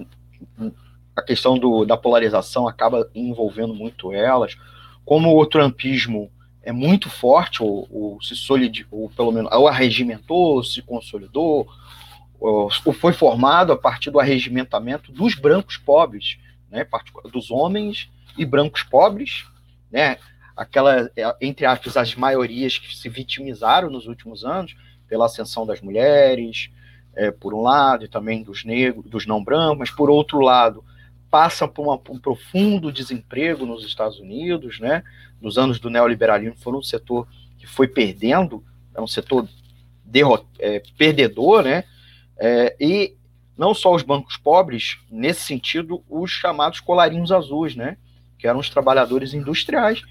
A: a questão do, da polarização acaba envolvendo muito elas, como o trumpismo é muito forte, ou, ou se solidificou, ou pelo menos, ou arregimentou, se consolidou, ou, ou, foi formado a partir do arregimentamento dos brancos pobres, né, dos homens e brancos pobres, né, aquela, é, entre aspas, as maiorias que se vitimizaram nos últimos anos pela ascensão das mulheres, é, por um lado, e também dos negros, dos não brancos, mas por outro lado, passam por uma, um profundo desemprego nos Estados Unidos, né? Nos anos do neoliberalismo foram um setor que foi perdendo, é um setor derrot, é, perdedor, né? É, e não só os bancos pobres, nesse sentido, os chamados colarinhos azuis, né? Que eram os trabalhadores industriais,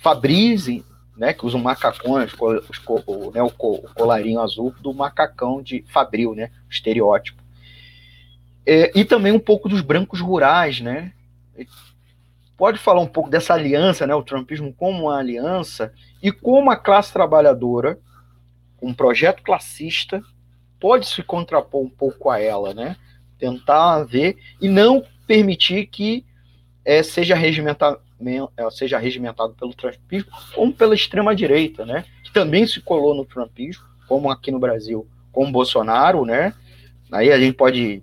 A: Fabrize, né? Que usam macacões, os, o, né, o colarinho azul do macacão de Fabril, né? Estereótipo. É, e também um pouco dos brancos rurais, né? Pode falar um pouco dessa aliança, né? O trumpismo como uma aliança e como a classe trabalhadora, um projeto classista, pode se contrapor um pouco a ela, né? Tentar ver e não permitir que é, seja, regimentado, é, seja regimentado pelo trumpismo como pela extrema direita, né? Que também se colou no trumpismo, como aqui no Brasil, com Bolsonaro, né? Aí a gente pode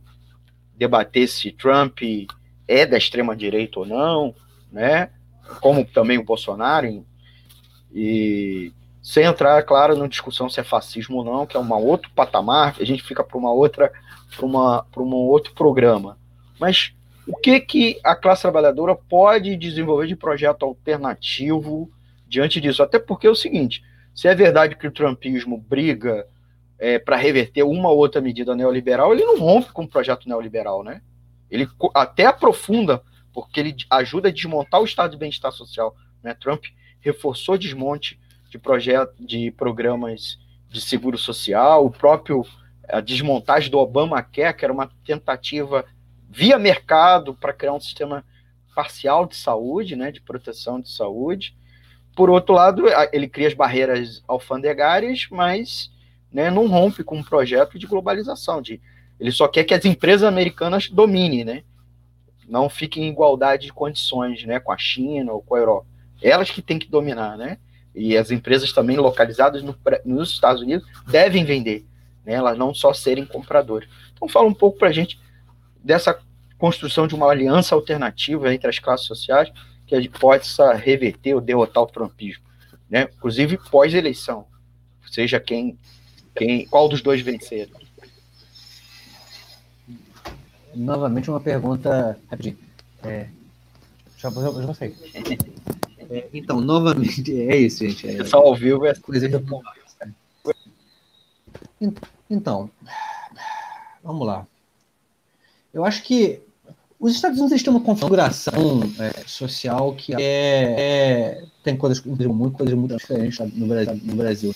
A: debater se Trump é da extrema direita ou não, né? Como também o Bolsonaro e sem entrar, claro, na discussão se é fascismo ou não, que é um outro patamar, a gente fica para uma outra, para um outro programa. Mas o que que a classe trabalhadora pode desenvolver de projeto alternativo diante disso? Até porque é o seguinte, se é verdade que o trumpismo briga é, para reverter uma ou outra medida neoliberal, ele não rompe com o projeto neoliberal, né? Ele até aprofunda, porque ele ajuda a desmontar o estado de bem-estar social. Né? Trump reforçou o desmonte de projetos, de programas de seguro social, o próprio a desmontagem do Obamacare, que era uma tentativa via mercado para criar um sistema parcial de saúde, né, de proteção de saúde. Por outro lado, ele cria as barreiras alfandegárias, mas né, não rompe com um projeto de globalização. De, ele só quer que as empresas americanas dominem, né? Não fiquem em igualdade de condições né, com a China ou com a Europa. Elas que têm que dominar, né? E as empresas também localizadas no, nos Estados Unidos devem vender, né? Elas não só serem compradoras. Então fala um pouco para a gente dessa construção de uma aliança alternativa entre as classes sociais que a gente possa reverter ou derrotar o trumpismo, né? Inclusive pós-eleição, seja quem, quem, qual dos dois vencer.
C: Novamente uma pergunta rapidinho. É, já, já. É, então, novamente, é isso, gente. É,
A: só ao vivo é
C: coisa de Então, vamos lá. Eu acho que os Estados Unidos têm uma configuração é, social que é, é, tem coisas muito, coisas muito diferentes no Brasil, no Brasil.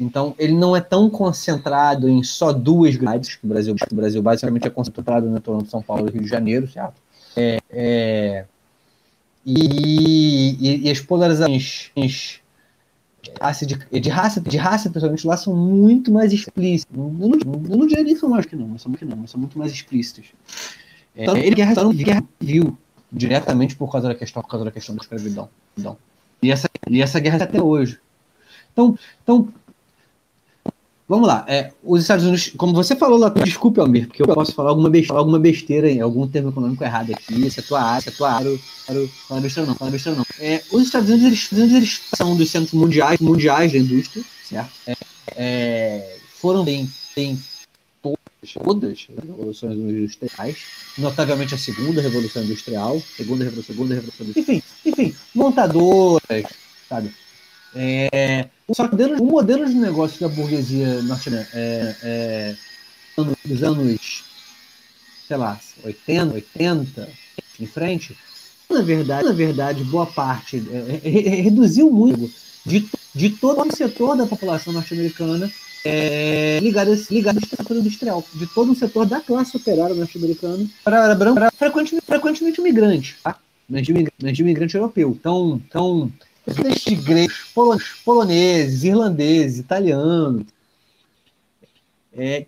C: Então, ele não é tão concentrado em só duas grades. O Brasil, o Brasil basicamente é concentrado na Toronto, São Paulo e Rio de Janeiro, certo? É, é, e, e, e, as polarizações de, de, raça, de raça, pessoalmente, lá são muito mais explícitas. Eu não, eu não diria que são mais que não, mas são, que não, mas são muito mais explícitas. É, ele guerra, guerra civil diretamente por causa da questão, por causa da questão da escravidão. Então, e essa, e essa guerra até hoje. Então, então Vamos lá. É, os Estados Unidos, como você falou lá, desculpe, Almir, porque eu posso falar alguma besteira, alguma besteira em algum termo econômico errado aqui, se é tua área, se é tua área, falar besteira não, falar besteira não. É, os Estados Unidos, eles, eles são dos centros mundiais, mundiais da indústria, certo? É, é, foram bem, bem todas, as revoluções industriais, notavelmente a segunda revolução industrial, segunda revolução, segunda revolução industrial, enfim, enfim, montadoras, sabe? É, só que o modelo de negócio da burguesia norte-americana é, é, dos anos, sei lá, 80, 80 em frente, na verdade, na verdade, boa parte é, é, reduziu muito de, de todo o setor da população norte-americana é, ligado, ligado ao setor industrial, de todo o setor da classe operária norte-americana para, para, para frequentemente, frequentemente imigrante, tá? mas, de, mas de imigrante europeu. Então, então desde gregos, poloneses, irlandeses, italianos, é,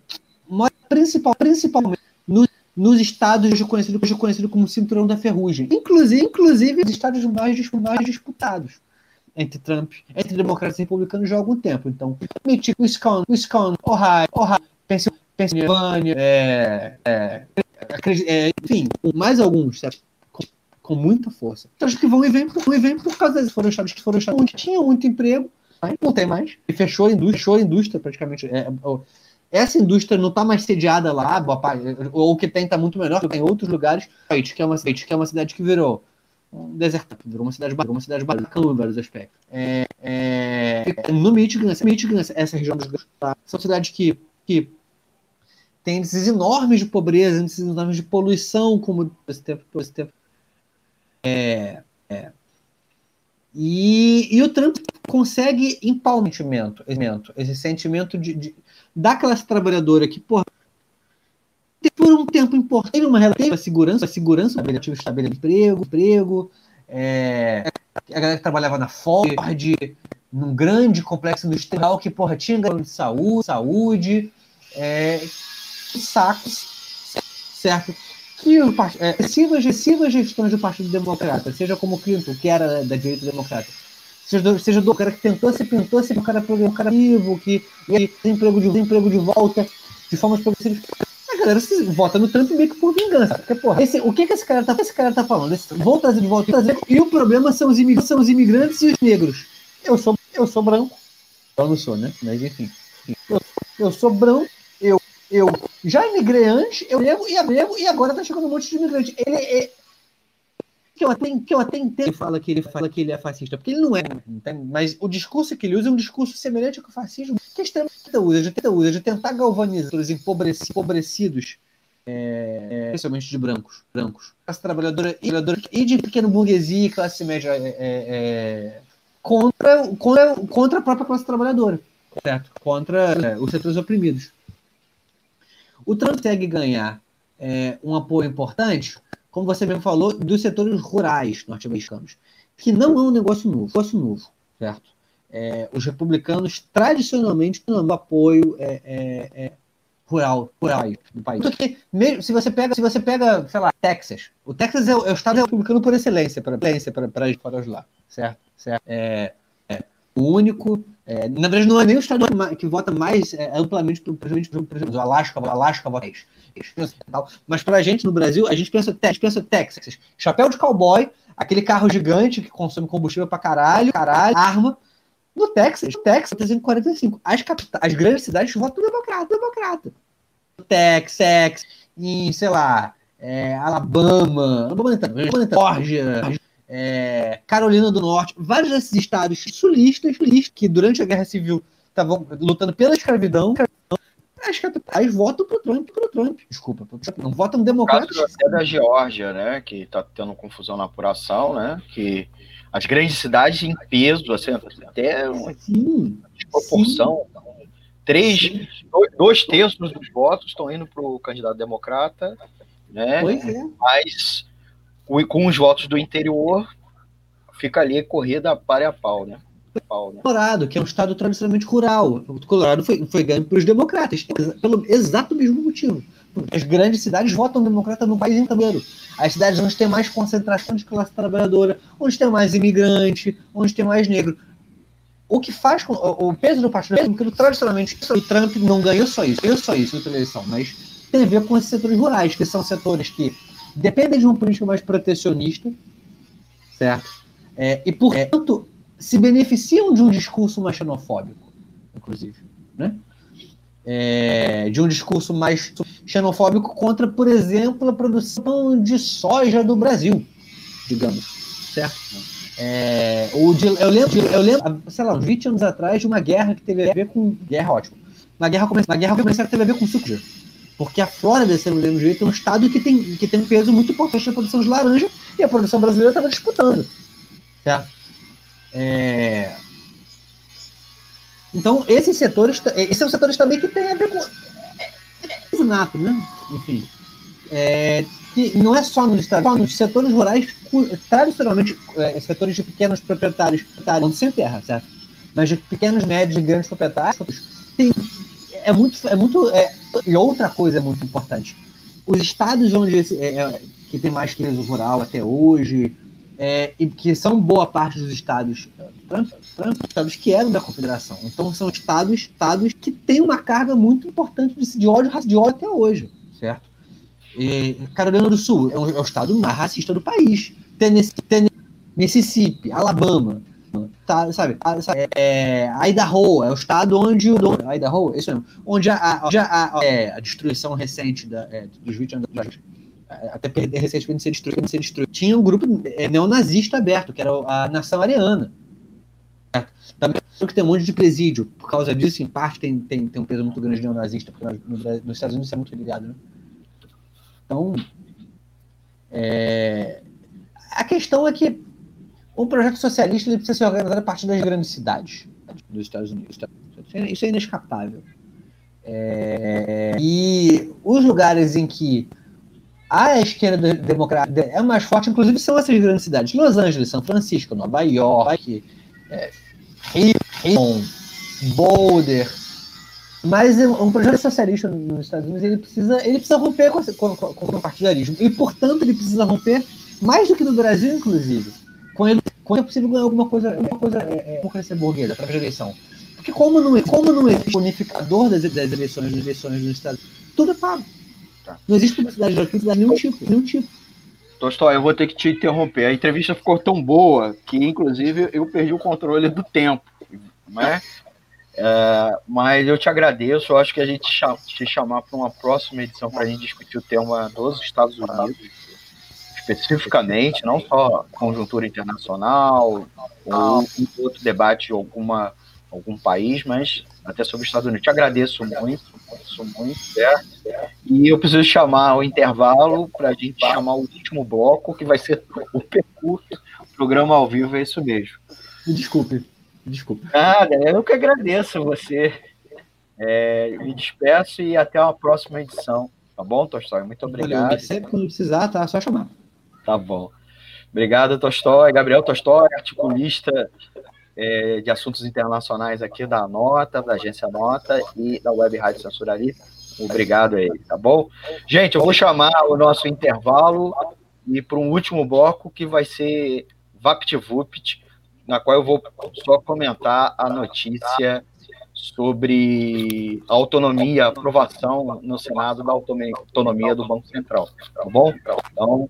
C: principal, principalmente no, nos estados hoje conhecido, hoje conhecido como cinturão da ferrugem, inclusive, inclusive os estados mais, mais disputados entre Trump, entre democratas e republicanos já há algum tempo. Então, Wisconsin, Wisconsin Ohio, Ohio Pensilvânia, é, é, é, enfim, mais alguns, certo? Com muita força. Então, que vão e vêm por, e vêm por causa disso. Foram estados que foram estados tinham muito emprego, não tem mais. E fechou a indústria, fechou a indústria praticamente. É, essa indústria não está mais sediada lá, ou o que tem está muito menor, tem outros lugares. Que é uma que é uma cidade que virou um deserto, virou uma cidade virou uma cidade bacana em vários aspectos. É, é, no Michigan, Michigan, essa região dos são cidades que, que tem índices enormes de pobreza, índices enormes de poluição, como esse tempo, esse tempo é, é. E, e o Trump consegue empalmentamento, esse sentimento de, de, da classe trabalhadora que, porra, por um tempo importante, uma relativa segurança, segurança, estabelecer emprego, emprego, é, a galera que trabalhava na Ford, num grande complexo industrial que, porra, tinha de saúde, saúde, é, sacos, certo? Que o, é, excessivas, excessivas gestões do Partido Democrata, seja como Clinton, que era da direita democrata, seja, seja do cara que tentou se tentou ser um cara, um cara vivo, que emprego de, emprego de volta, de formas progressivas. A galera se, vota no Trump meio que por vingança. Porque, porra, esse, o que, que esse cara tá, esse cara tá falando? Esse, vou trazer de volta. Trazer, e o problema são os, imigrantes, são os imigrantes e os negros. Eu sou, eu sou branco. Eu não sou, né? Mas enfim. Eu, eu sou branco, eu já imigrei antes, eu lembro e lembro, e agora tá chegando um monte de imigrante. Ele é. Que eu, até, que eu até entendo que fala que ele fala que ele é fascista, porque ele não é, mas o discurso que ele usa é um discurso semelhante ao que o fascismo que é extremamente usa, de, usa, de tentar galvanizar os empobrecidos, é, é, especialmente de brancos, brancos, classe trabalhadora, trabalhadora e de pequena burguesia e classe média é, é, é, contra, contra, contra a própria classe trabalhadora, certo? Contra os setores oprimidos. O consegue ganhar é, um apoio importante, como você mesmo falou, dos setores rurais norte-americanos, que não é um negócio novo, negócio novo, certo? É, os republicanos tradicionalmente dão apoio é, é, é, rural, rural do país. Porque mesmo, se você pega, se você pega, sei lá, Texas, o Texas é o, é o estado republicano por excelência para para para lá, certo? certo? É, é o único, é, na verdade não é nem o estado que vota mais é, amplamente para o Alasca, o Alasca vota mais. Mas para a gente no Brasil, a gente pensa, a pensa Texas, chapéu de cowboy, aquele carro gigante que consome combustível para caralho, caralho, arma. No Texas, Texas, 345. As, as grandes cidades votam democrata, democrata. Texas, em, sei lá, é, Alabama, Alabama, Georgia, é, Carolina do Norte, vários desses estados sulistas, que durante a Guerra Civil estavam lutando pela escravidão, as capitais votam pro Trump, pro Trump, desculpa, pro Trump, não votam democrata.
A: Até da Geórgia, né, que tá tendo confusão na apuração, né, que as grandes cidades em peso, assim, até uma sim, desproporção. Sim. Três, dois, dois terços dos votos estão indo para o candidato democrata, né?
C: Pois é.
A: Mas com os votos do interior fica ali corrida para e a pau, né?
C: Né? Colorado, que é um estado tradicionalmente rural. O Colorado foi, foi ganho pelos democratas, pelo exato mesmo motivo. As grandes cidades votam democrata no país inteiro. As cidades onde tem mais concentração de classe trabalhadora, onde tem mais imigrante, onde tem mais negro. O que faz com o, peso do Partido Republicano, tradicionalmente, o Trump não ganhou só isso, ganhou só isso na eleição, mas tem a ver com esses setores rurais, que são setores que dependem de uma política mais protecionista, certo? É, e, portanto, se beneficiam de um discurso mais xenofóbico, inclusive, né? é, de um discurso mais xenofóbico contra, por exemplo, a produção de soja do Brasil, digamos, certo? É, o de, eu, lembro, eu lembro, sei lá, uns 20 anos atrás, de uma guerra que teve a ver com. Guerra ótimo. Uma guerra, uma guerra comercial que teve a ver com sucro. Porque a Flórida, se não me lembro é um estado que tem, que tem um peso muito importante na produção de laranja e a produção brasileira estava disputando. Certo? É, então, esses setores, esses são setores também que têm a ver com é, nato, né? Enfim, é, que não é só nos estados, nos setores rurais, tradicionalmente, é, setores de pequenos proprietários, onde sem terra, certo? Mas de pequenos, médios e grandes proprietários, tem, é muito, é muito, é, e outra coisa muito importante, os estados onde esse, é, é que tem mais peso rural até hoje, é, e que são boa parte dos estados, estados que eram da confederação. Então são estados, estados que têm uma carga muito importante de, de ódio, de ódio até hoje, certo? E Carolina do Sul é o, é o estado mais racista do país. Tennessee, Tennessee Mississippi, Alabama, tá, sabe? É, Idaho é o estado onde o Idaho, isso mesmo, onde a, a, a, a, é, a destruição recente da, é, dos 20 anos da até perder recentemente ser destruído, ser destruído. Tinha um grupo é, neonazista aberto, que era a Nação Ariana. Também que tem um monte de presídio. Por causa disso, em parte, tem, tem, tem um peso muito grande neonazista, porque no, nos Estados Unidos isso é muito ligado, né? Então, é... a questão é que um projeto socialista ele precisa ser organizado a partir das grandes cidades dos Estados Unidos. Isso é inescapável. É... E os lugares em que a esquerda democrática é mais forte, inclusive são essas grandes cidades. Los Angeles, São Francisco, Nova York, é, Houston, Boulder. Mas um projeto socialista nos Estados Unidos ele precisa, ele precisa romper com, com, com, o partidarismo. E, portanto, ele precisa romper, mais do que no Brasil, inclusive, quando é possível ganhar alguma coisa, alguma coisa é, é, crescer burguesa para a eleição. Porque como não, é, como não existe unificador das, das eleições, das eleições nos Estados Unidos, tudo é pago. Tá. Não existe publicidade gratuita de nenhum tipo, nenhum tipo.
A: Tostó, eu vou ter que te interromper. A entrevista ficou tão boa que, inclusive, eu perdi o controle do tempo. Né? É, mas eu te agradeço. Eu acho que a gente te chamar para uma próxima edição para a gente discutir o tema dos Estados Unidos, especificamente, não só conjuntura internacional ou outro debate de alguma, algum país, mas até sobre os Estados Unidos. Te agradeço muito, agradeço muito, certo? E eu preciso chamar o intervalo para a gente chamar o último bloco, que vai ser o percurso. O programa ao vivo é isso mesmo.
C: Me desculpe, me desculpe.
A: Nada, eu que agradeço você. É, me despeço e até uma próxima edição. Tá bom, Tolstói? Muito obrigado. Valeu,
C: sempre quando precisar, tá? Só chamar.
A: Tá bom. Obrigado, Tolstói. Gabriel Tolstói, articulista é, de assuntos internacionais aqui da Nota, da agência Nota e da Web Rádio Censura. Obrigado aí, tá bom? Gente, eu vou chamar o nosso intervalo e para um último bloco que vai ser VaptVupt, na qual eu vou só comentar a notícia sobre autonomia, aprovação no Senado da autonomia do Banco Central, tá bom? Então,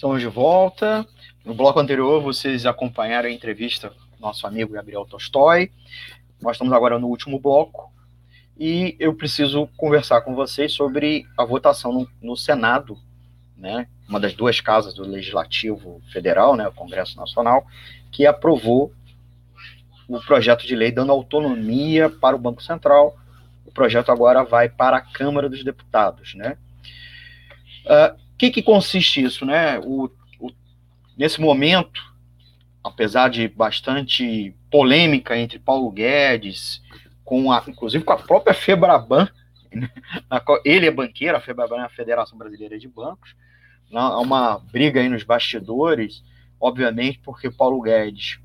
A: Estamos de volta. No bloco anterior, vocês acompanharam a entrevista do nosso amigo Gabriel Tolstói. Nós estamos agora no último bloco e eu preciso conversar com vocês sobre a votação no, no Senado, né, uma das duas casas do Legislativo Federal, né, o Congresso Nacional, que aprovou o projeto de lei dando autonomia para o Banco Central. O projeto agora vai para a Câmara dos Deputados, né? Uh, que, que consiste isso, né? O, o, nesse momento, apesar de bastante polêmica entre Paulo Guedes, com a, inclusive com a própria Febraban, né? ele é banqueiro, a Febraban é a Federação Brasileira de Bancos, né? há uma briga aí nos bastidores, obviamente porque Paulo Guedes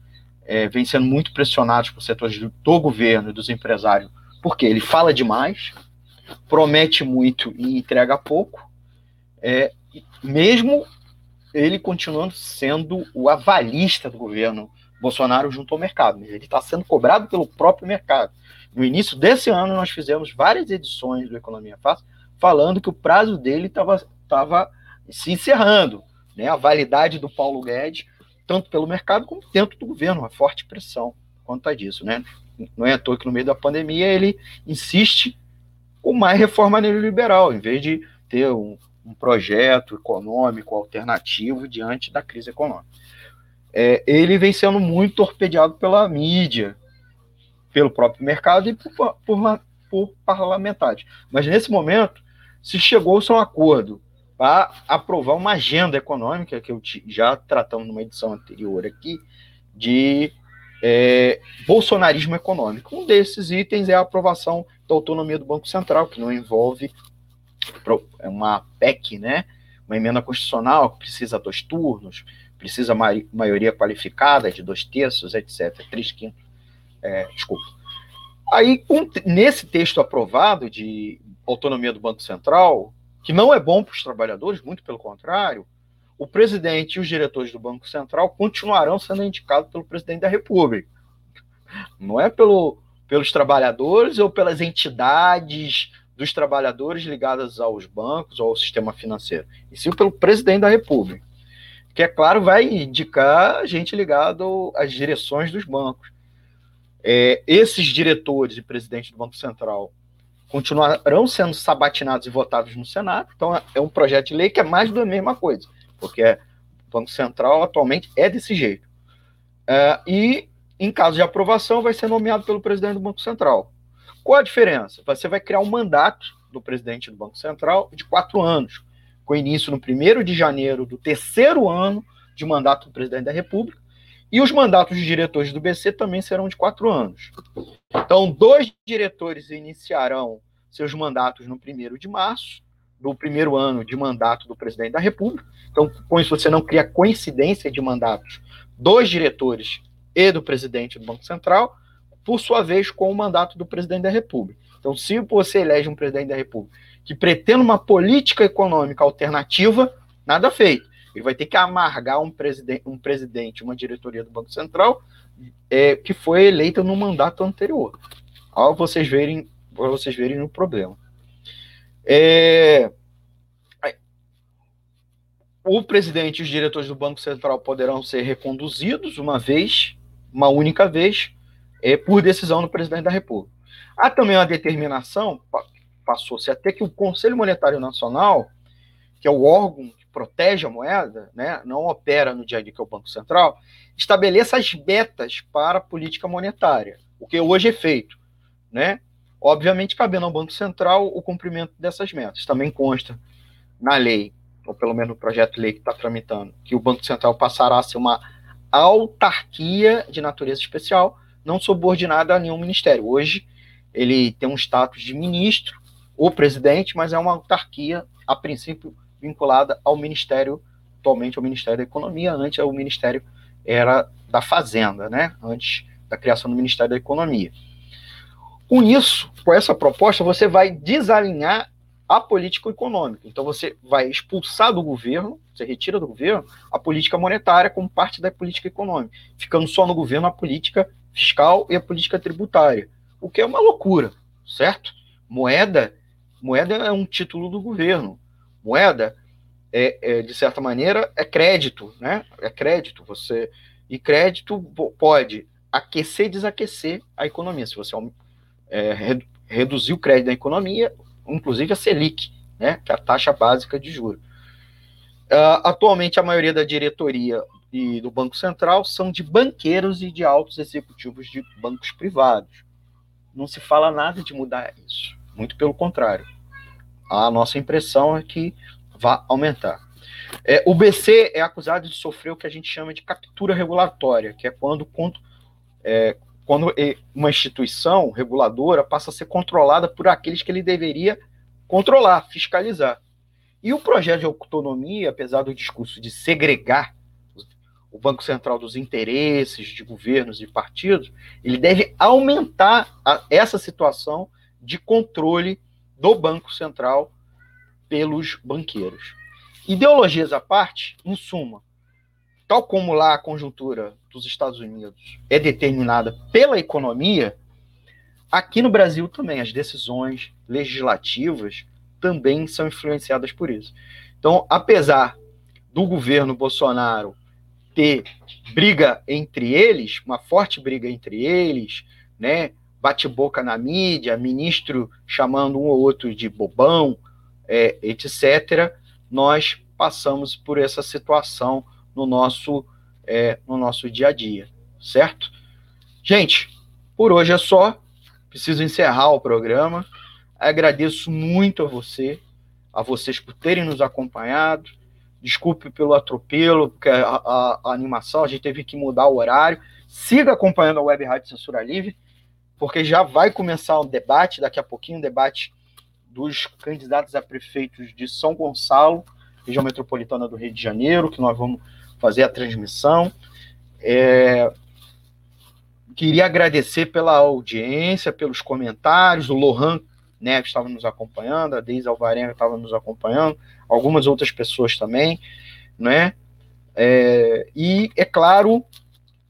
A: é, vem sendo muito pressionados por setores do, do governo e dos empresários, porque ele fala demais, promete muito e entrega pouco, é, mesmo ele continuando sendo o avalista do governo Bolsonaro junto ao mercado. Ele está sendo cobrado pelo próprio mercado. No início desse ano, nós fizemos várias edições do Economia Fácil falando que o prazo dele estava se encerrando. Né? A validade do Paulo Guedes tanto pelo mercado como dentro do governo, uma forte pressão quanto a disso, né? Não é à toa que no meio da pandemia ele insiste com mais reforma neoliberal, em vez de ter um, um projeto econômico alternativo diante da crise econômica. É, ele vem sendo muito torpedeado pela mídia, pelo próprio mercado e por, por, por parlamentares. Mas nesse momento se chegou-se a um acordo para aprovar uma agenda econômica, que eu já tratamos numa edição anterior aqui, de é, bolsonarismo econômico. Um desses itens é a aprovação da autonomia do Banco Central, que não envolve uma PEC, né? uma emenda constitucional que precisa dois turnos, precisa maioria qualificada de dois terços, etc. Três quintos. É, desculpa. Aí, nesse texto aprovado de autonomia do Banco Central, que não é bom para os trabalhadores, muito pelo contrário, o presidente e os diretores do Banco Central continuarão sendo indicados pelo presidente da República. Não é pelo, pelos trabalhadores ou pelas entidades dos trabalhadores ligadas aos bancos ou ao sistema financeiro, e sim pelo presidente da República, que, é claro, vai indicar gente ligado às direções dos bancos. É, esses diretores e presidentes do Banco Central continuarão sendo sabatinados e votados no Senado. Então, é um projeto de lei que é mais da mesma coisa, porque o Banco Central atualmente é desse jeito. É, e, em caso de aprovação, vai ser nomeado pelo presidente do Banco Central. Qual a diferença? Você vai criar um mandato do presidente do Banco Central de quatro anos, com início no 1 de janeiro do terceiro ano de mandato do presidente da República, e os mandatos de diretores do BC também serão de quatro anos. Então, dois diretores iniciarão seus mandatos no primeiro de março, do primeiro ano de mandato do presidente da República. Então, com isso, você não cria coincidência de mandatos dos diretores e do presidente do Banco Central. Por sua vez, com o mandato do presidente da República. Então, se você elege um presidente da República que pretende uma política econômica alternativa, nada feito. Ele vai ter que amargar um presidente, um presidente uma diretoria do Banco Central é, que foi eleita no mandato anterior. Ao vocês verem, vocês verem o problema. É, o presidente e os diretores do Banco Central poderão ser reconduzidos uma vez, uma única vez, é, por decisão do presidente da República. Há também uma determinação, passou-se até que o Conselho Monetário Nacional, que é o órgão que protege a moeda, né, não opera no dia a dia que é o Banco Central, estabeleça as metas para a política monetária, o que hoje é feito. Né? Obviamente, cabendo ao Banco Central o cumprimento dessas metas. Também consta na lei, ou pelo menos no projeto de lei que está tramitando, que o Banco Central passará a ser uma autarquia de natureza especial, não subordinada a nenhum ministério. Hoje, ele tem um status de ministro, ou presidente, mas é uma autarquia, a princípio, vinculada ao Ministério, atualmente ao Ministério da Economia, antes o Ministério era da Fazenda, né? Antes da criação do Ministério da Economia. Com isso, com essa proposta, você vai desalinhar a política econômica. Então, você vai expulsar do governo, você retira do governo a política monetária como parte da política econômica, ficando só no governo a política fiscal e a política tributária, o que é uma loucura, certo? Moeda, moeda é um título do governo. Moeda é, é, de certa maneira, é crédito, né? É crédito. Você e crédito pode aquecer desaquecer a economia. Se você é, reduzir o crédito da economia, inclusive a Selic, né? Que é a taxa básica de juros. Uh, atualmente, a maioria da diretoria e do Banco Central são de banqueiros e de altos executivos de bancos privados. Não se fala nada de mudar isso. Muito pelo contrário. A nossa impressão é que vai aumentar. É, o BC é acusado de sofrer o que a gente chama de captura regulatória, que é quando, quando, é, quando uma instituição reguladora passa a ser controlada por aqueles que ele deveria controlar, fiscalizar. E o projeto de autonomia, apesar do discurso de segregar o Banco Central dos interesses de governos e partidos, ele deve aumentar a, essa situação de controle do Banco Central pelos banqueiros. Ideologias à parte, em suma, tal como lá a conjuntura dos Estados Unidos é determinada pela economia, aqui no Brasil também as decisões legislativas também são influenciadas por isso. Então, apesar do governo Bolsonaro ter briga entre eles, uma forte briga entre eles, né? Bate-boca na mídia, ministro chamando um ou outro de bobão, é, etc., nós passamos por essa situação no nosso, é, no nosso dia a dia, certo? Gente, por hoje é só. Preciso encerrar o programa. Agradeço muito a você, a vocês por terem nos acompanhado. Desculpe pelo atropelo, porque a, a, a animação, a gente teve que mudar o horário. Siga acompanhando a Web Rádio Censura Livre, porque já vai começar um debate, daqui a pouquinho, um debate dos candidatos a prefeitos de São Gonçalo, região metropolitana do Rio de Janeiro, que nós vamos fazer a transmissão. É, queria agradecer pela audiência, pelos comentários. O Lohan Neves estava nos acompanhando, a Deise Alvarenga estava nos acompanhando, algumas outras pessoas também, né? É, e, é claro,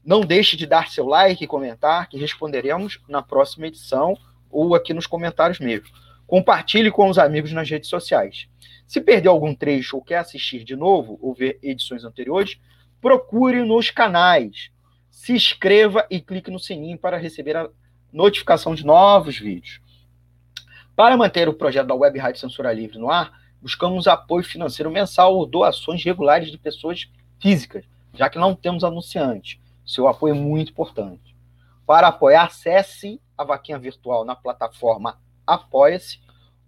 A: não deixe de dar seu like e comentar, que responderemos na próxima edição ou aqui nos comentários mesmo. Compartilhe com os amigos nas redes sociais. Se perdeu algum trecho ou quer assistir de novo ou ver edições anteriores, procure nos canais. Se inscreva e clique no sininho para receber a notificação de novos vídeos. Para manter o projeto da Web Rádio Censura Livre no ar, buscamos apoio financeiro mensal ou doações regulares de pessoas físicas, já que não temos anunciantes. Seu apoio é muito importante. Para apoiar, acesse a vaquinha virtual na plataforma apoia-se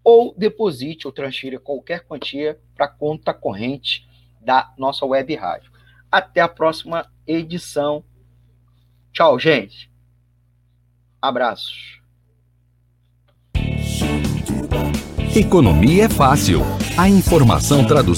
A: ou deposite ou transfira qualquer quantia para a conta corrente da nossa web rádio. Até a próxima edição. Tchau, gente. Abraços.
B: Economia é fácil. A informação traduzida